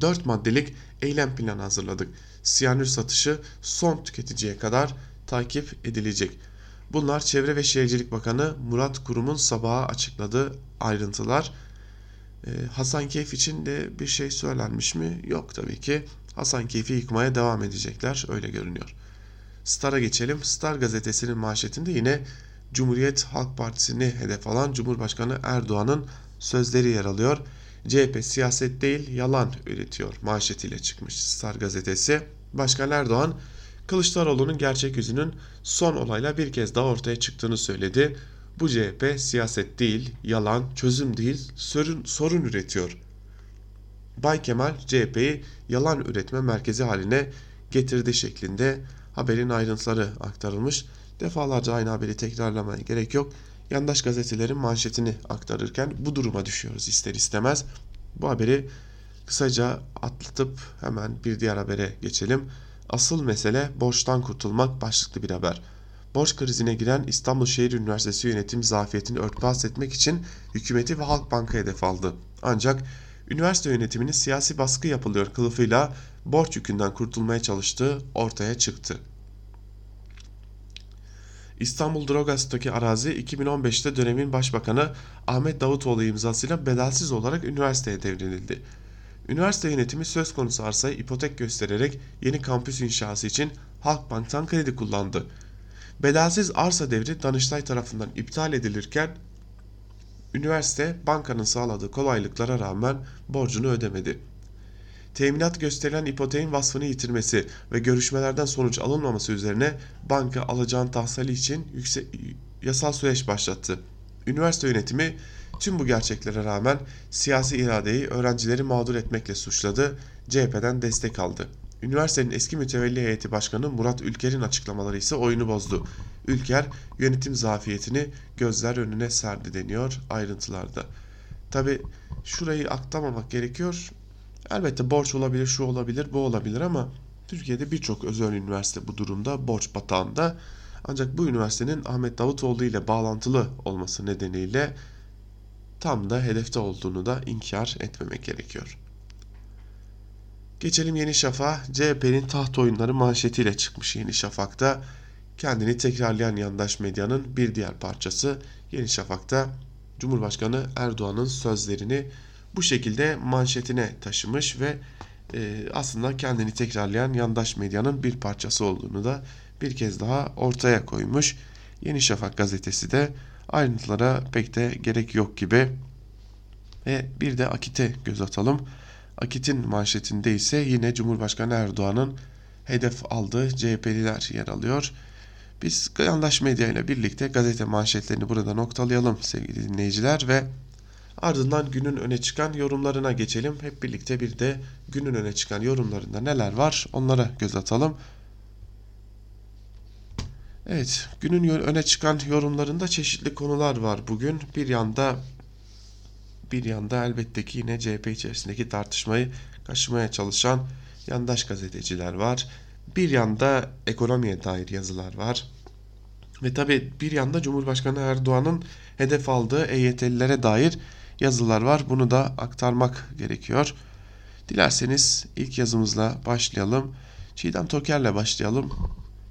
4 maddelik eylem planı hazırladık. Siyanür satışı son tüketiciye kadar takip edilecek. Bunlar Çevre ve Şehircilik Bakanı Murat Kurum'un sabaha açıkladığı ayrıntılar. Ee, Hasan Keyf için de bir şey söylenmiş mi? Yok tabii ki. Hasan Keyfi yıkmaya devam edecekler öyle görünüyor. Star'a geçelim. Star gazetesinin manşetinde yine Cumhuriyet Halk Partisi'ni hedef alan Cumhurbaşkanı Erdoğan'ın sözleri yer alıyor. CHP siyaset değil yalan üretiyor manşetiyle çıkmış Star gazetesi. Başkan Erdoğan Kılıçdaroğlu'nun gerçek yüzünün son olayla bir kez daha ortaya çıktığını söyledi. Bu CHP siyaset değil, yalan, çözüm değil, sorun, sorun üretiyor. Bay Kemal CHP'yi yalan üretme merkezi haline getirdi şeklinde haberin ayrıntıları aktarılmış. Defalarca aynı haberi tekrarlamaya gerek yok. Yandaş gazetelerin manşetini aktarırken bu duruma düşüyoruz ister istemez. Bu haberi kısaca atlatıp hemen bir diğer habere geçelim. Asıl mesele borçtan kurtulmak başlıklı bir haber. Borç krizine giren İstanbul Şehir Üniversitesi yönetim zafiyetini örtbas etmek için hükümeti ve Halkbank'a hedef aldı. Ancak üniversite yönetiminin siyasi baskı yapılıyor kılıfıyla borç yükünden kurtulmaya çalıştığı ortaya çıktı. İstanbul Drogas'taki arazi 2015'te dönemin başbakanı Ahmet Davutoğlu imzasıyla bedelsiz olarak üniversiteye devredildi. Üniversite yönetimi söz konusu arsayı ipotek göstererek yeni kampüs inşası için Halkbank'tan kredi kullandı. Bedelsiz arsa devri Danıştay tarafından iptal edilirken üniversite bankanın sağladığı kolaylıklara rağmen borcunu ödemedi. Teminat gösterilen ipoteğin vasfını yitirmesi ve görüşmelerden sonuç alınmaması üzerine banka alacağın tahsili için yüksek, yasal süreç başlattı. Üniversite yönetimi tüm bu gerçeklere rağmen siyasi iradeyi öğrencileri mağdur etmekle suçladı, CHP'den destek aldı. Üniversitenin eski mütevelli heyeti başkanı Murat Ülker'in açıklamaları ise oyunu bozdu. Ülker yönetim zafiyetini gözler önüne serdi deniyor ayrıntılarda. Tabi şurayı atlamamak gerekiyor. Elbette borç olabilir, şu olabilir, bu olabilir ama Türkiye'de birçok özel üniversite bu durumda borç batağında. Ancak bu üniversitenin Ahmet Davutoğlu ile bağlantılı olması nedeniyle tam da hedefte olduğunu da inkar etmemek gerekiyor. Geçelim Yeni Şafak'a. CHP'nin taht oyunları manşetiyle çıkmış Yeni Şafak'ta. Kendini tekrarlayan yandaş medyanın bir diğer parçası Yeni Şafak'ta Cumhurbaşkanı Erdoğan'ın sözlerini bu şekilde manşetine taşımış ve e, aslında kendini tekrarlayan yandaş medyanın bir parçası olduğunu da bir kez daha ortaya koymuş. Yeni Şafak gazetesi de ayrıntılara pek de gerek yok gibi. Ve bir de Akit'e göz atalım. Akit'in manşetinde ise yine Cumhurbaşkanı Erdoğan'ın hedef aldığı CHP'liler yer alıyor. Biz yandaş medya ile birlikte gazete manşetlerini burada noktalayalım sevgili dinleyiciler ve ardından günün öne çıkan yorumlarına geçelim. Hep birlikte bir de günün öne çıkan yorumlarında neler var onlara göz atalım. Evet, günün öne çıkan yorumlarında çeşitli konular var bugün. Bir yanda bir yanda elbette ki yine CHP içerisindeki tartışmayı kaşımaya çalışan yandaş gazeteciler var. Bir yanda ekonomiye dair yazılar var. Ve tabi bir yanda Cumhurbaşkanı Erdoğan'ın hedef aldığı EYT'lilere dair yazılar var. Bunu da aktarmak gerekiyor. Dilerseniz ilk yazımızla başlayalım. Çiğdem Toker'le başlayalım.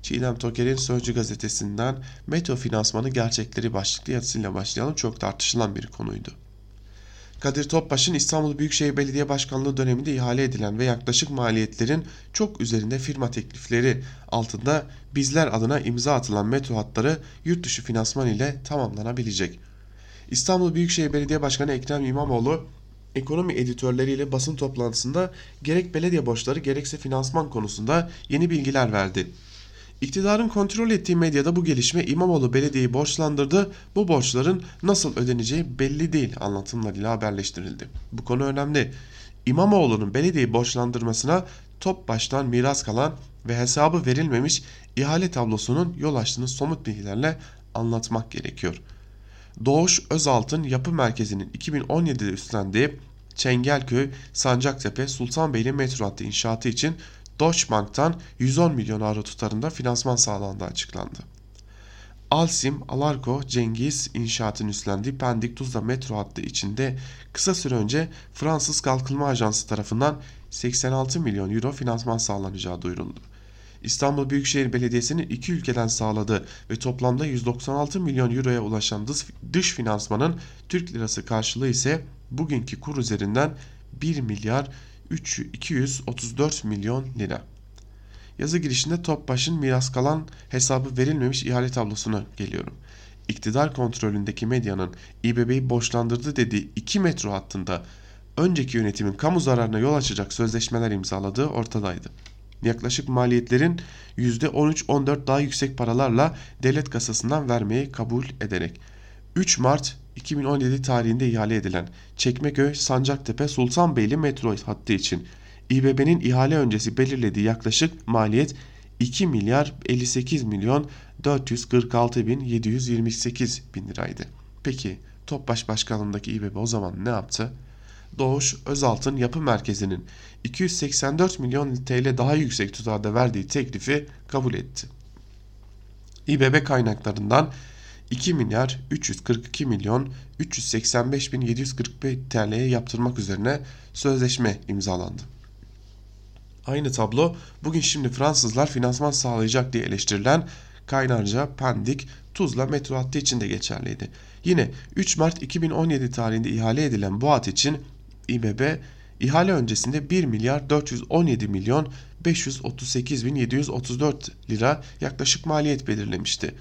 Çiğdem Toker'in Sözcü gazetesinden Metro finansmanı gerçekleri başlıklı yazısıyla başlayalım. Çok tartışılan bir konuydu. Kadir Topbaş'ın İstanbul Büyükşehir Belediye Başkanlığı döneminde ihale edilen ve yaklaşık maliyetlerin çok üzerinde firma teklifleri altında bizler adına imza atılan metro hatları yurt dışı finansman ile tamamlanabilecek. İstanbul Büyükşehir Belediye Başkanı Ekrem İmamoğlu ekonomi editörleriyle basın toplantısında gerek belediye borçları gerekse finansman konusunda yeni bilgiler verdi. İktidarın kontrol ettiği medyada bu gelişme İmamoğlu belediyeyi borçlandırdı. Bu borçların nasıl ödeneceği belli değil anlatımlarıyla haberleştirildi. Bu konu önemli. İmamoğlu'nun belediyeyi borçlandırmasına top baştan miras kalan ve hesabı verilmemiş ihale tablosunun yol açtığını somut bilgilerle anlatmak gerekiyor. Doğuş Özaltın Yapı Merkezi'nin 2017'de üstlendiği Çengelköy, Sancaktepe, Sultanbeyli metro hattı inşaatı için Deutsche Bank'tan 110 milyon avro tutarında finansman sağlandığı açıklandı. Alsim, Alarko, Cengiz inşaatın üstlendiği Pendik Tuzla metro hattı içinde kısa süre önce Fransız Kalkınma Ajansı tarafından 86 milyon euro finansman sağlanacağı duyuruldu. İstanbul Büyükşehir Belediyesi'nin iki ülkeden sağladığı ve toplamda 196 milyon euroya ulaşan dış finansmanın Türk lirası karşılığı ise bugünkü kur üzerinden 1 milyar 234 milyon lira. Yazı girişinde Topbaş'ın miras kalan hesabı verilmemiş ihale tablosuna geliyorum. İktidar kontrolündeki medyanın İBB'yi borçlandırdı dediği 2 metro hattında önceki yönetimin kamu zararına yol açacak sözleşmeler imzaladığı ortadaydı. Yaklaşık maliyetlerin %13-14 daha yüksek paralarla devlet kasasından vermeyi kabul ederek 3 Mart 2017 tarihinde ihale edilen Çekmeköy Sancaktepe Sultanbeyli metro hattı için İBB'nin ihale öncesi belirlediği yaklaşık maliyet 2 milyar 58 milyon 446 bin 728 bin liraydı. Peki Topbaş Başkanlığındaki İBB o zaman ne yaptı? Doğuş Özalt'ın yapı merkezinin 284 milyon TL daha yüksek tutarda verdiği teklifi kabul etti. İBB kaynaklarından 2 milyar 342 milyon 385 bin 745 TL'ye yaptırmak üzerine sözleşme imzalandı. Aynı tablo bugün şimdi Fransızlar finansman sağlayacak diye eleştirilen Kaynarca, Pendik, Tuzla metro hattı için de geçerliydi. Yine 3 Mart 2017 tarihinde ihale edilen bu hat için İBB ihale öncesinde 1 milyar 417 milyon 538 bin 734 lira yaklaşık maliyet belirlemişti.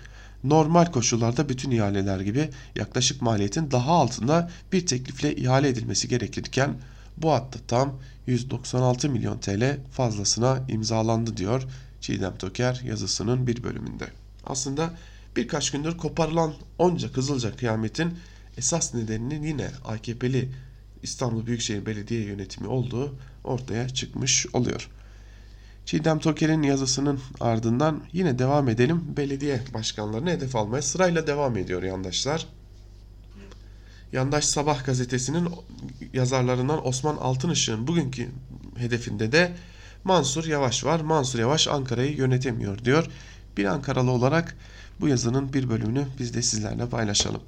Normal koşullarda bütün ihaleler gibi yaklaşık maliyetin daha altında bir teklifle ihale edilmesi gerekirken bu hatta tam 196 milyon TL fazlasına imzalandı diyor Çiğdem Toker yazısının bir bölümünde. Aslında birkaç gündür koparılan onca Kızılca kıyametin esas nedeninin yine AKP'li İstanbul Büyükşehir Belediye Yönetimi olduğu ortaya çıkmış oluyor. Çiğdem Toker'in yazısının ardından yine devam edelim. Belediye başkanlarını hedef almaya sırayla devam ediyor yandaşlar. Yandaş Sabah gazetesinin yazarlarından Osman Altınışık'ın bugünkü hedefinde de Mansur Yavaş var. Mansur Yavaş Ankara'yı yönetemiyor diyor. Bir Ankaralı olarak bu yazının bir bölümünü biz de sizlerle paylaşalım.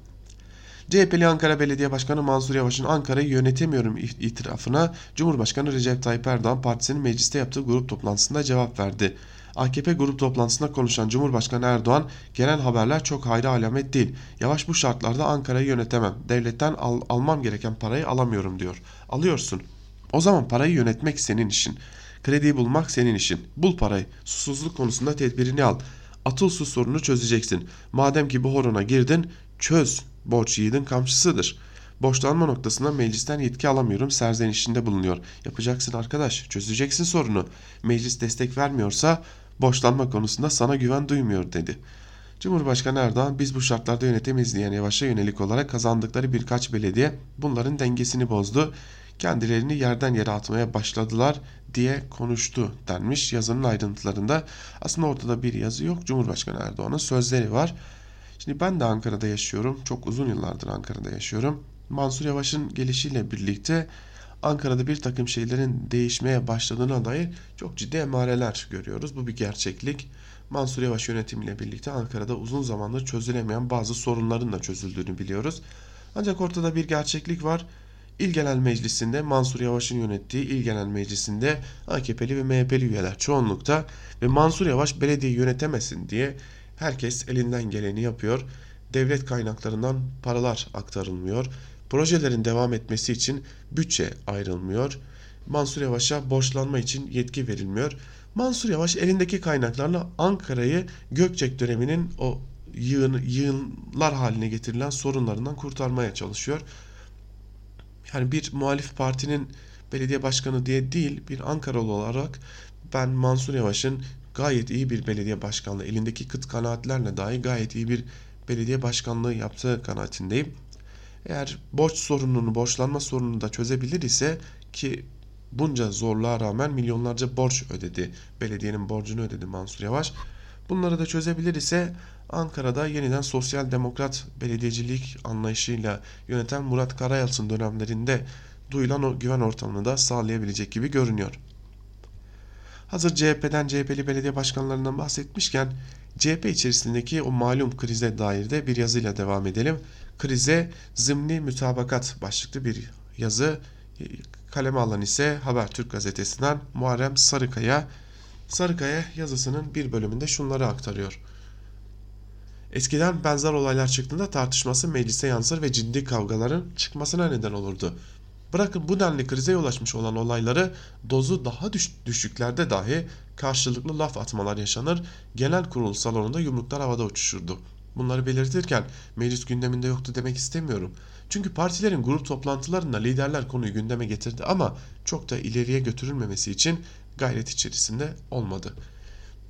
CHP'li Ankara Belediye Başkanı Mansur Yavaş'ın Ankara'yı yönetemiyorum itirafına Cumhurbaşkanı Recep Tayyip Erdoğan partisinin mecliste yaptığı grup toplantısında cevap verdi. AKP grup toplantısında konuşan Cumhurbaşkanı Erdoğan gelen haberler çok hayra alamet değil. Yavaş bu şartlarda Ankara'yı yönetemem. Devletten al, almam gereken parayı alamıyorum diyor. Alıyorsun. O zaman parayı yönetmek senin işin. Krediyi bulmak senin işin. Bul parayı. Susuzluk konusunda tedbirini al. Atıl su sorunu çözeceksin. Madem ki bu horona girdin çöz. Borç yiğidin kamçısıdır. Borçlanma noktasında meclisten yetki alamıyorum serzenişinde bulunuyor. Yapacaksın arkadaş çözeceksin sorunu. Meclis destek vermiyorsa borçlanma konusunda sana güven duymuyor dedi. Cumhurbaşkanı Erdoğan biz bu şartlarda yönetemeyiz diyen Yavaş'a yönelik olarak kazandıkları birkaç belediye bunların dengesini bozdu. Kendilerini yerden yere atmaya başladılar diye konuştu denmiş yazının ayrıntılarında. Aslında ortada bir yazı yok. Cumhurbaşkanı Erdoğan'ın sözleri var. Şimdi ben de Ankara'da yaşıyorum. Çok uzun yıllardır Ankara'da yaşıyorum. Mansur Yavaş'ın gelişiyle birlikte Ankara'da bir takım şeylerin değişmeye başladığına dair çok ciddi emareler görüyoruz. Bu bir gerçeklik. Mansur Yavaş yönetimiyle birlikte Ankara'da uzun zamandır çözülemeyen bazı sorunların da çözüldüğünü biliyoruz. Ancak ortada bir gerçeklik var. İl Genel Meclisi'nde Mansur Yavaş'ın yönettiği İl Genel Meclisi'nde AKP'li ve MHP'li üyeler çoğunlukta ve Mansur Yavaş belediye yönetemesin diye herkes elinden geleni yapıyor. Devlet kaynaklarından paralar aktarılmıyor. Projelerin devam etmesi için bütçe ayrılmıyor. Mansur Yavaş'a borçlanma için yetki verilmiyor. Mansur Yavaş elindeki kaynaklarla Ankara'yı Gökçek döneminin o yığın, yığınlar haline getirilen sorunlarından kurtarmaya çalışıyor. Yani bir muhalif partinin belediye başkanı diye değil bir Ankaralı olarak ben Mansur Yavaş'ın gayet iyi bir belediye başkanlığı elindeki kıt kanaatlerle dahi gayet iyi bir belediye başkanlığı yaptığı kanaatindeyim. Eğer borç sorununu, borçlanma sorununu da çözebilir ise ki bunca zorluğa rağmen milyonlarca borç ödedi. Belediyenin borcunu ödedi Mansur Yavaş. Bunları da çözebilir ise Ankara'da yeniden sosyal demokrat belediyecilik anlayışıyla yöneten Murat Karayalçın dönemlerinde duyulan o güven ortamını da sağlayabilecek gibi görünüyor. Hazır CHP'den CHP'li belediye başkanlarından bahsetmişken CHP içerisindeki o malum krize dair de bir yazıyla devam edelim. Krize zımni mütabakat başlıklı bir yazı kaleme alan ise Habertürk gazetesinden Muharrem Sarıkaya. Sarıkaya yazısının bir bölümünde şunları aktarıyor. Eskiden benzer olaylar çıktığında tartışması meclise yansır ve ciddi kavgaların çıkmasına neden olurdu. Bırakın bu denli krize yol açmış olan olayları dozu daha düş düşüklerde dahi karşılıklı laf atmalar yaşanır, genel kurul salonunda yumruklar havada uçuşurdu. Bunları belirtirken meclis gündeminde yoktu demek istemiyorum. Çünkü partilerin grup toplantılarında liderler konuyu gündeme getirdi ama çok da ileriye götürülmemesi için gayret içerisinde olmadı.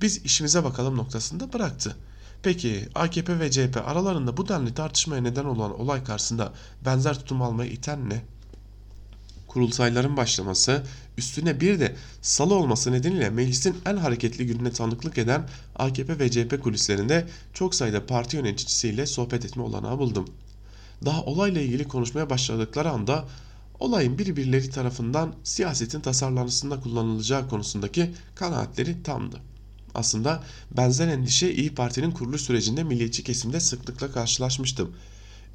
Biz işimize bakalım noktasında bıraktı. Peki AKP ve CHP aralarında bu denli tartışmaya neden olan olay karşısında benzer tutum almayı iten ne? Kurultayların başlaması, üstüne bir de salı olması nedeniyle meclisin en hareketli gününe tanıklık eden AKP ve CHP kulislerinde çok sayıda parti yöneticisiyle sohbet etme olanağı buldum. Daha olayla ilgili konuşmaya başladıkları anda olayın birbirleri tarafından siyasetin tasarlanmasında kullanılacağı konusundaki kanaatleri tamdı. Aslında benzer endişe İyi Parti'nin kuruluş sürecinde milliyetçi kesimde sıklıkla karşılaşmıştım.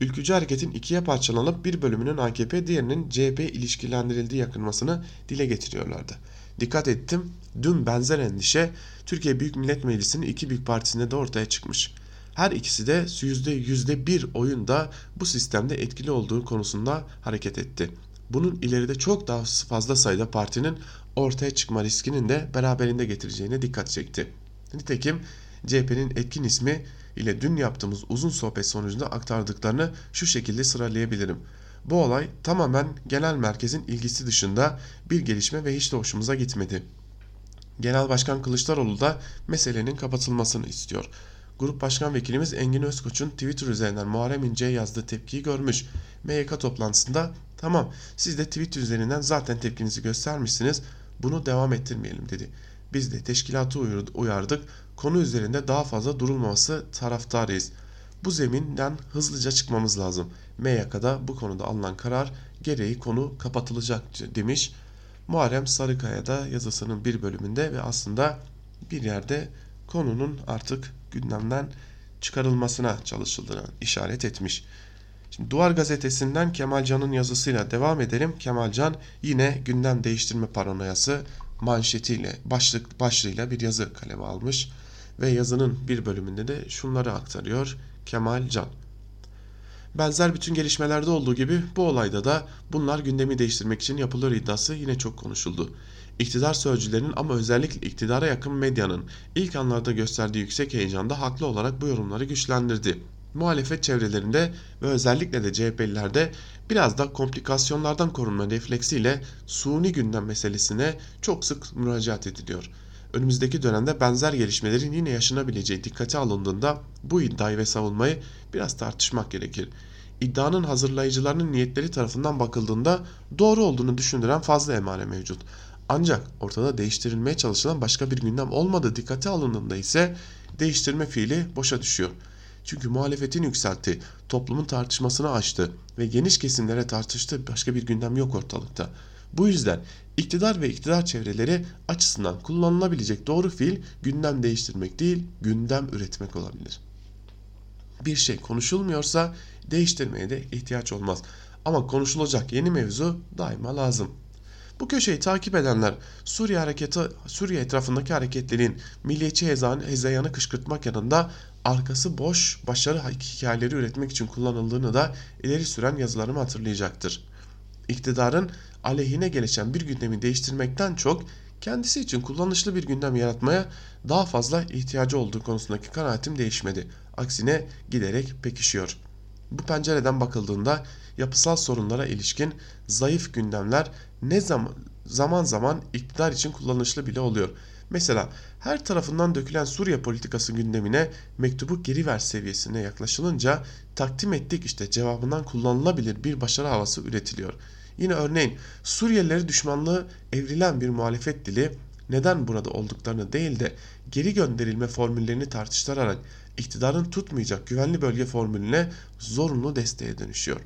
Ülkücü hareketin ikiye parçalanıp bir bölümünün AKP diğerinin CHP ilişkilendirildiği yakınmasını dile getiriyorlardı. Dikkat ettim dün benzer endişe Türkiye Büyük Millet Meclisi'nin iki büyük partisinde de ortaya çıkmış. Her ikisi de yüzde yüzde bir oyunda bu sistemde etkili olduğu konusunda hareket etti. Bunun ileride çok daha fazla sayıda partinin ortaya çıkma riskinin de beraberinde getireceğine dikkat çekti. Nitekim CHP'nin etkin ismi ile dün yaptığımız uzun sohbet sonucunda aktardıklarını şu şekilde sıralayabilirim. Bu olay tamamen genel merkezin ilgisi dışında bir gelişme ve hiç de hoşumuza gitmedi. Genel Başkan Kılıçdaroğlu da meselenin kapatılmasını istiyor. Grup Başkan Vekilimiz Engin Özkoç'un Twitter üzerinden Muharrem İnce'ye yazdığı tepkiyi görmüş. MYK toplantısında tamam siz de Twitter üzerinden zaten tepkinizi göstermişsiniz bunu devam ettirmeyelim dedi. Biz de teşkilatı uyardık konu üzerinde daha fazla durulmaması taraftarıyız. Bu zeminden hızlıca çıkmamız lazım. MYK'da bu konuda alınan karar gereği konu kapatılacak demiş. Muharrem Sarıkaya da yazısının bir bölümünde ve aslında bir yerde konunun artık gündemden çıkarılmasına çalışıldığını işaret etmiş. Şimdi Duvar gazetesinden Kemalcan'ın yazısıyla devam edelim. Kemalcan yine gündem değiştirme paranoyası manşetiyle başlık başlığıyla bir yazı kaleme almış ve yazının bir bölümünde de şunları aktarıyor Kemal Can. Benzer bütün gelişmelerde olduğu gibi bu olayda da bunlar gündemi değiştirmek için yapılır iddiası yine çok konuşuldu. İktidar sözcülerinin ama özellikle iktidara yakın medyanın ilk anlarda gösterdiği yüksek heyecanda haklı olarak bu yorumları güçlendirdi. Muhalefet çevrelerinde ve özellikle de CHP'lilerde biraz da komplikasyonlardan korunma refleksiyle suni gündem meselesine çok sık müracaat ediliyor. Önümüzdeki dönemde benzer gelişmelerin yine yaşanabileceği dikkate alındığında bu iddiayı ve savunmayı biraz tartışmak gerekir. İddianın hazırlayıcılarının niyetleri tarafından bakıldığında doğru olduğunu düşündüren fazla emare mevcut. Ancak ortada değiştirilmeye çalışılan başka bir gündem olmadığı dikkate alındığında ise değiştirme fiili boşa düşüyor. Çünkü muhalefetin yükselttiği, toplumun tartışmasını açtı ve geniş kesimlere tartıştığı başka bir gündem yok ortalıkta. Bu yüzden iktidar ve iktidar çevreleri açısından kullanılabilecek doğru fiil gündem değiştirmek değil, gündem üretmek olabilir. Bir şey konuşulmuyorsa değiştirmeye de ihtiyaç olmaz. Ama konuşulacak yeni mevzu daima lazım. Bu köşeyi takip edenler Suriye hareketi Suriye etrafındaki hareketlerin milliyetçi hezeyanı kışkırtmak yanında arkası boş başarı hikayeleri üretmek için kullanıldığını da ileri süren yazılarımı hatırlayacaktır. İktidarın aleyhine gelişen bir gündemi değiştirmekten çok kendisi için kullanışlı bir gündem yaratmaya daha fazla ihtiyacı olduğu konusundaki kanaatim değişmedi. Aksine giderek pekişiyor. Bu pencereden bakıldığında yapısal sorunlara ilişkin zayıf gündemler ne zaman zaman zaman iktidar için kullanışlı bile oluyor. Mesela her tarafından dökülen Suriye politikası gündemine mektubu geri ver seviyesine yaklaşılınca takdim ettik işte cevabından kullanılabilir bir başarı havası üretiliyor. Yine örneğin Suriyelileri düşmanlığı evrilen bir muhalefet dili neden burada olduklarını değil de geri gönderilme formüllerini tartıştırarak iktidarın tutmayacak güvenli bölge formülüne zorunlu desteğe dönüşüyor.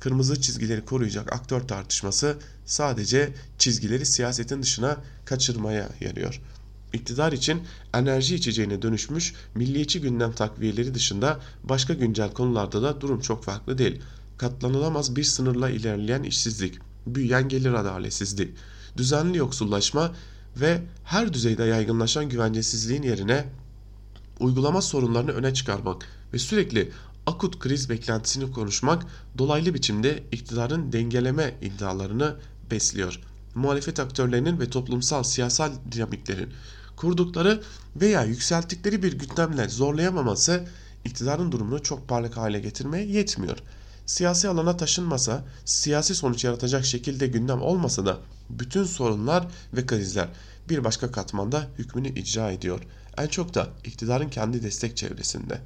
Kırmızı çizgileri koruyacak aktör tartışması sadece çizgileri siyasetin dışına kaçırmaya yarıyor. İktidar için enerji içeceğine dönüşmüş milliyetçi gündem takviyeleri dışında başka güncel konularda da durum çok farklı değil. Katlanılamaz bir sınırla ilerleyen işsizlik, büyüyen gelir adaletsizliği, düzenli yoksullaşma ve her düzeyde yaygınlaşan güvencesizliğin yerine uygulama sorunlarını öne çıkarmak ve sürekli akut kriz beklentisini konuşmak dolaylı biçimde iktidarın dengeleme iddialarını besliyor. Muhalefet aktörlerinin ve toplumsal siyasal dinamiklerin kurdukları veya yükselttikleri bir gündemle zorlayamaması iktidarın durumunu çok parlak hale getirmeye yetmiyor. Siyasi alana taşınmasa, siyasi sonuç yaratacak şekilde gündem olmasa da bütün sorunlar ve krizler bir başka katmanda hükmünü icra ediyor. En çok da iktidarın kendi destek çevresinde.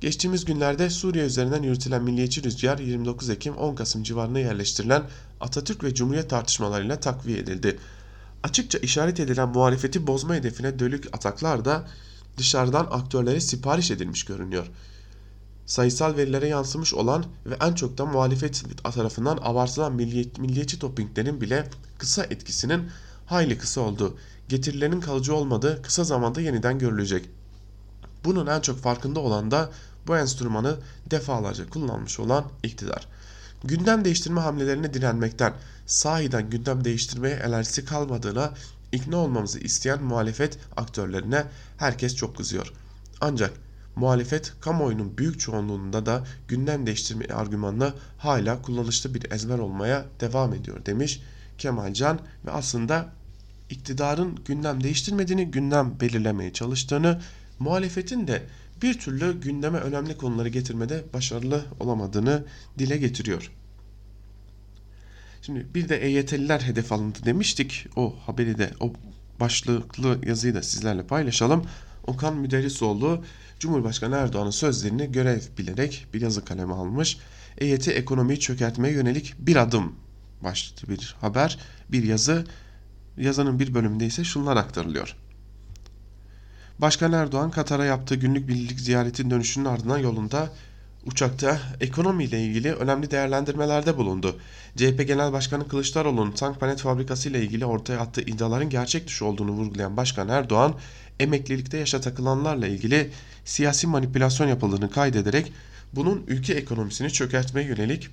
Geçtiğimiz günlerde Suriye üzerinden yürütülen milliyetçi rüzgar 29 Ekim 10 Kasım civarına yerleştirilen Atatürk ve Cumhuriyet tartışmalarıyla takviye edildi. Açıkça işaret edilen muhalefeti bozma hedefine dölük ataklar da dışarıdan aktörlere sipariş edilmiş görünüyor. Sayısal verilere yansımış olan ve en çok da muhalefet tarafından abartılan milliyet, milliyetçi toppinglerin bile kısa etkisinin hayli kısa olduğu, getirilerin kalıcı olmadığı kısa zamanda yeniden görülecek. Bunun en çok farkında olan da bu enstrümanı defalarca kullanmış olan iktidar. Gündem değiştirme hamlelerine direnmekten sahiden gündem değiştirmeye enerjisi kalmadığına ikna olmamızı isteyen muhalefet aktörlerine herkes çok kızıyor. Ancak muhalefet kamuoyunun büyük çoğunluğunda da gündem değiştirme argümanına hala kullanışlı bir ezber olmaya devam ediyor demiş Kemal Can ve aslında iktidarın gündem değiştirmediğini, gündem belirlemeye çalıştığını, muhalefetin de bir türlü gündeme önemli konuları getirmede başarılı olamadığını dile getiriyor. Şimdi bir de EYT'liler hedef alındı demiştik. O haberi de o başlıklı yazıyı da sizlerle paylaşalım. Okan Müderrisoğlu Cumhurbaşkanı Erdoğan'ın sözlerini görev bilerek bir yazı kalemi almış. EYT ekonomiyi çökertmeye yönelik bir adım başlıklı bir haber, bir yazı. Yazının bir bölümünde ise şunlar aktarılıyor. Başkan Erdoğan Katar'a yaptığı günlük birlik ziyaretin dönüşünün ardından yolunda uçakta ekonomiyle ilgili önemli değerlendirmelerde bulundu. CHP Genel Başkanı Kılıçdaroğlu'nun tank panet fabrikası ile ilgili ortaya attığı iddiaların gerçek dışı olduğunu vurgulayan Başkan Erdoğan, emeklilikte yaşa takılanlarla ilgili siyasi manipülasyon yapıldığını kaydederek bunun ülke ekonomisini çökertmeye yönelik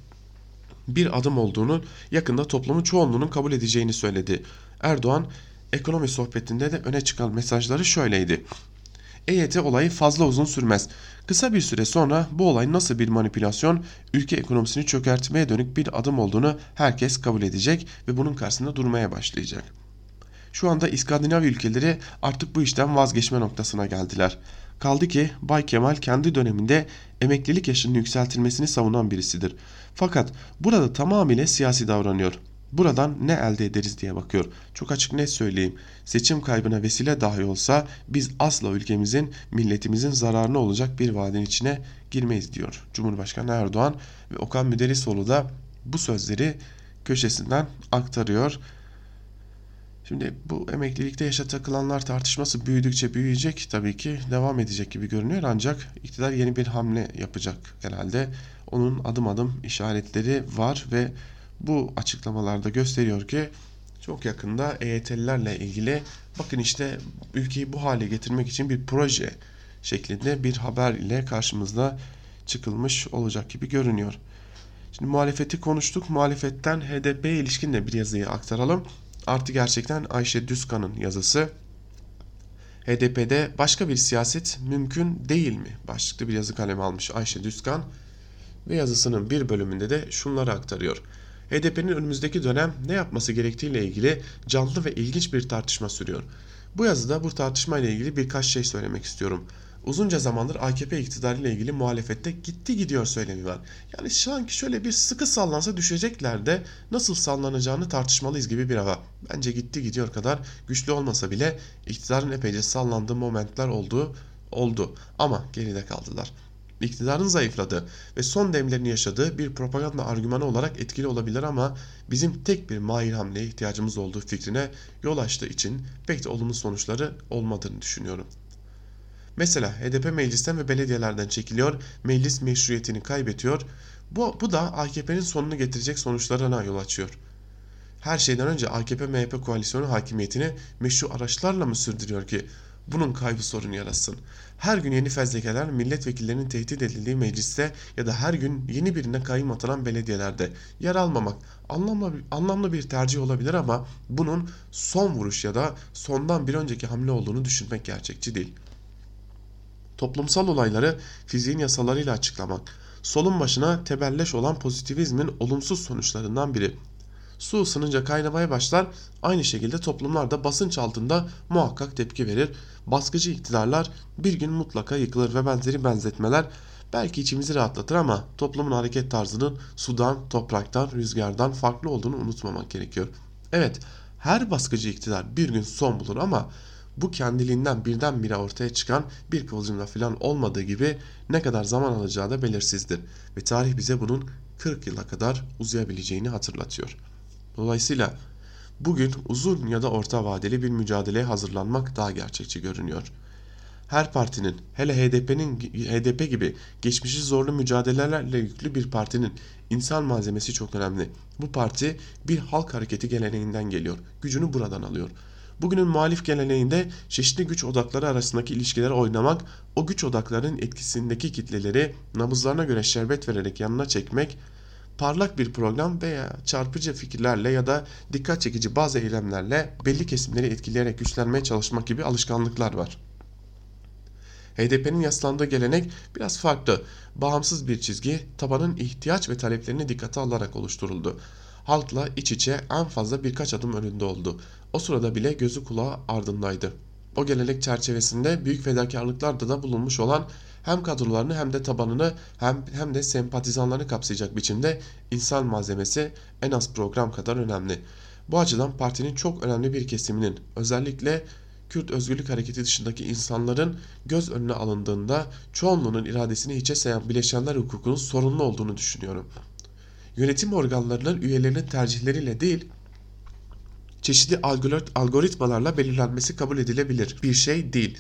bir adım olduğunu yakında toplumun çoğunluğunun kabul edeceğini söyledi. Erdoğan ekonomi sohbetinde de öne çıkan mesajları şöyleydi. EYT olayı fazla uzun sürmez. Kısa bir süre sonra bu olayın nasıl bir manipülasyon, ülke ekonomisini çökertmeye dönük bir adım olduğunu herkes kabul edecek ve bunun karşısında durmaya başlayacak. Şu anda İskandinav ülkeleri artık bu işten vazgeçme noktasına geldiler. Kaldı ki Bay Kemal kendi döneminde emeklilik yaşının yükseltilmesini savunan birisidir. Fakat burada tamamıyla siyasi davranıyor. Buradan ne elde ederiz diye bakıyor. Çok açık net söyleyeyim. Seçim kaybına vesile dahi olsa biz asla ülkemizin, milletimizin zararına olacak bir vaadin içine girmeyiz diyor. Cumhurbaşkanı Erdoğan ve Okan Müderrisoğlu da bu sözleri köşesinden aktarıyor. Şimdi bu emeklilikte yaşa takılanlar tartışması büyüdükçe büyüyecek tabii ki devam edecek gibi görünüyor ancak iktidar yeni bir hamle yapacak herhalde. Onun adım adım işaretleri var ve bu açıklamalarda gösteriyor ki çok yakında EYT'lilerle ilgili bakın işte ülkeyi bu hale getirmek için bir proje şeklinde bir haber ile karşımızda çıkılmış olacak gibi görünüyor. Şimdi muhalefeti konuştuk. Muhalefetten HDP'ye ilişkin de bir yazıyı aktaralım. Artı gerçekten Ayşe Düzkan'ın yazısı. HDP'de başka bir siyaset mümkün değil mi? Başlıklı bir yazı kalemi almış Ayşe Düzkan ve yazısının bir bölümünde de şunları aktarıyor. HDP'nin önümüzdeki dönem ne yapması gerektiğiyle ilgili canlı ve ilginç bir tartışma sürüyor. Bu yazıda bu tartışma ile ilgili birkaç şey söylemek istiyorum. Uzunca zamandır AKP iktidarıyla ilgili muhalefette gitti gidiyor söylemi var. Yani sanki şöyle bir sıkı sallansa düşecekler de nasıl sallanacağını tartışmalıyız gibi bir hava. Bence gitti gidiyor kadar güçlü olmasa bile iktidarın epeyce sallandığı momentler oldu, oldu ama geride kaldılar iktidarın zayıfladığı ve son demlerini yaşadığı bir propaganda argümanı olarak etkili olabilir ama bizim tek bir mahir hamleye ihtiyacımız olduğu fikrine yol açtığı için pek de olumlu sonuçları olmadığını düşünüyorum. Mesela HDP meclisten ve belediyelerden çekiliyor, meclis meşruiyetini kaybediyor. Bu, bu da AKP'nin sonunu getirecek sonuçlarına yol açıyor. Her şeyden önce AKP-MHP koalisyonu hakimiyetini meşru araçlarla mı sürdürüyor ki bunun kaybı sorun yaratsın? Her gün yeni fezlekeler milletvekillerinin tehdit edildiği mecliste ya da her gün yeni birine kayyum atanan belediyelerde yer almamak anlamlı, anlamlı bir tercih olabilir ama bunun son vuruş ya da sondan bir önceki hamle olduğunu düşünmek gerçekçi değil. Toplumsal olayları fiziğin yasalarıyla açıklamak, solun başına tebelleş olan pozitivizmin olumsuz sonuçlarından biri. Su ısınınca kaynamaya başlar, aynı şekilde toplumlar da basınç altında muhakkak tepki verir. Baskıcı iktidarlar bir gün mutlaka yıkılır ve benzeri benzetmeler belki içimizi rahatlatır ama toplumun hareket tarzının sudan, topraktan, rüzgardan farklı olduğunu unutmamak gerekiyor. Evet, her baskıcı iktidar bir gün son bulur ama bu kendiliğinden birdenbire ortaya çıkan bir kıvılcımla falan olmadığı gibi ne kadar zaman alacağı da belirsizdir. Ve tarih bize bunun 40 yıla kadar uzayabileceğini hatırlatıyor. Dolayısıyla bugün uzun ya da orta vadeli bir mücadeleye hazırlanmak daha gerçekçi görünüyor. Her partinin hele HDP'nin HDP gibi geçmişi zorlu mücadelelerle yüklü bir partinin insan malzemesi çok önemli. Bu parti bir halk hareketi geleneğinden geliyor. Gücünü buradan alıyor. Bugünün muhalif geleneğinde çeşitli güç odakları arasındaki ilişkileri oynamak, o güç odaklarının etkisindeki kitleleri nabızlarına göre şerbet vererek yanına çekmek, parlak bir program veya çarpıcı fikirlerle ya da dikkat çekici bazı eylemlerle belli kesimleri etkileyerek güçlenmeye çalışmak gibi alışkanlıklar var. HDP'nin yaslandığı gelenek biraz farklı. Bağımsız bir çizgi, tabanın ihtiyaç ve taleplerini dikkate alarak oluşturuldu. Halkla iç içe en fazla birkaç adım önünde oldu. O sırada bile gözü kulağı ardındaydı. O gelenek çerçevesinde büyük fedakarlıklarda da bulunmuş olan hem kadrolarını hem de tabanını hem, hem de sempatizanlarını kapsayacak biçimde insan malzemesi en az program kadar önemli. Bu açıdan partinin çok önemli bir kesiminin özellikle Kürt Özgürlük Hareketi dışındaki insanların göz önüne alındığında çoğunluğunun iradesini hiçe sayan bileşenler hukukunun sorunlu olduğunu düşünüyorum. Yönetim organlarının üyelerinin tercihleriyle değil, çeşitli algoritmalarla belirlenmesi kabul edilebilir bir şey değil.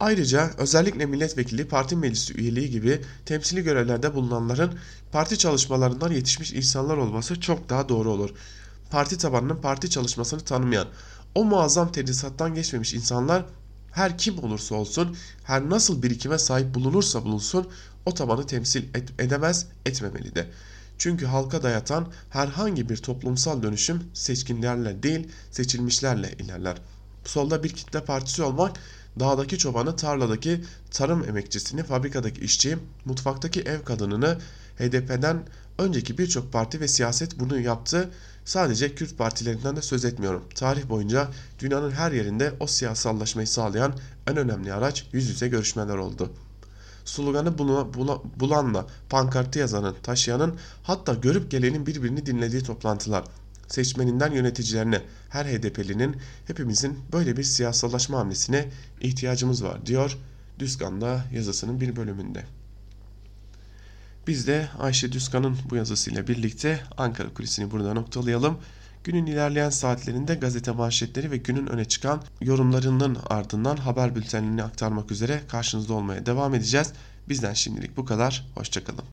Ayrıca özellikle milletvekili, parti meclisi üyeliği gibi temsili görevlerde bulunanların parti çalışmalarından yetişmiş insanlar olması çok daha doğru olur. Parti tabanının parti çalışmasını tanımayan, o muazzam tedrisattan geçmemiş insanlar her kim olursa olsun, her nasıl birikime sahip bulunursa bulunsun o tabanı temsil et edemez, etmemeli de. Çünkü halka dayatan herhangi bir toplumsal dönüşüm seçkinlerle değil seçilmişlerle ilerler. Solda bir kitle partisi olmak dağdaki çobanı, tarladaki tarım emekçisini, fabrikadaki işçiyi, mutfaktaki ev kadınını HDP'den önceki birçok parti ve siyaset bunu yaptı. Sadece Kürt partilerinden de söz etmiyorum. Tarih boyunca dünyanın her yerinde o siyasallaşmayı sağlayan en önemli araç yüz yüze görüşmeler oldu. Sloganı bulanla, pankartı yazanın, taşıyanın hatta görüp gelenin birbirini dinlediği toplantılar. Seçmeninden yöneticilerine her HDP'linin hepimizin böyle bir siyasallaşma hamlesine ihtiyacımız var diyor Düzkan'da yazısının bir bölümünde. Biz de Ayşe Düzkan'ın bu yazısıyla birlikte Ankara kulisini burada noktalayalım. Günün ilerleyen saatlerinde gazete manşetleri ve günün öne çıkan yorumlarının ardından haber bültenini aktarmak üzere karşınızda olmaya devam edeceğiz. Bizden şimdilik bu kadar. Hoşçakalın.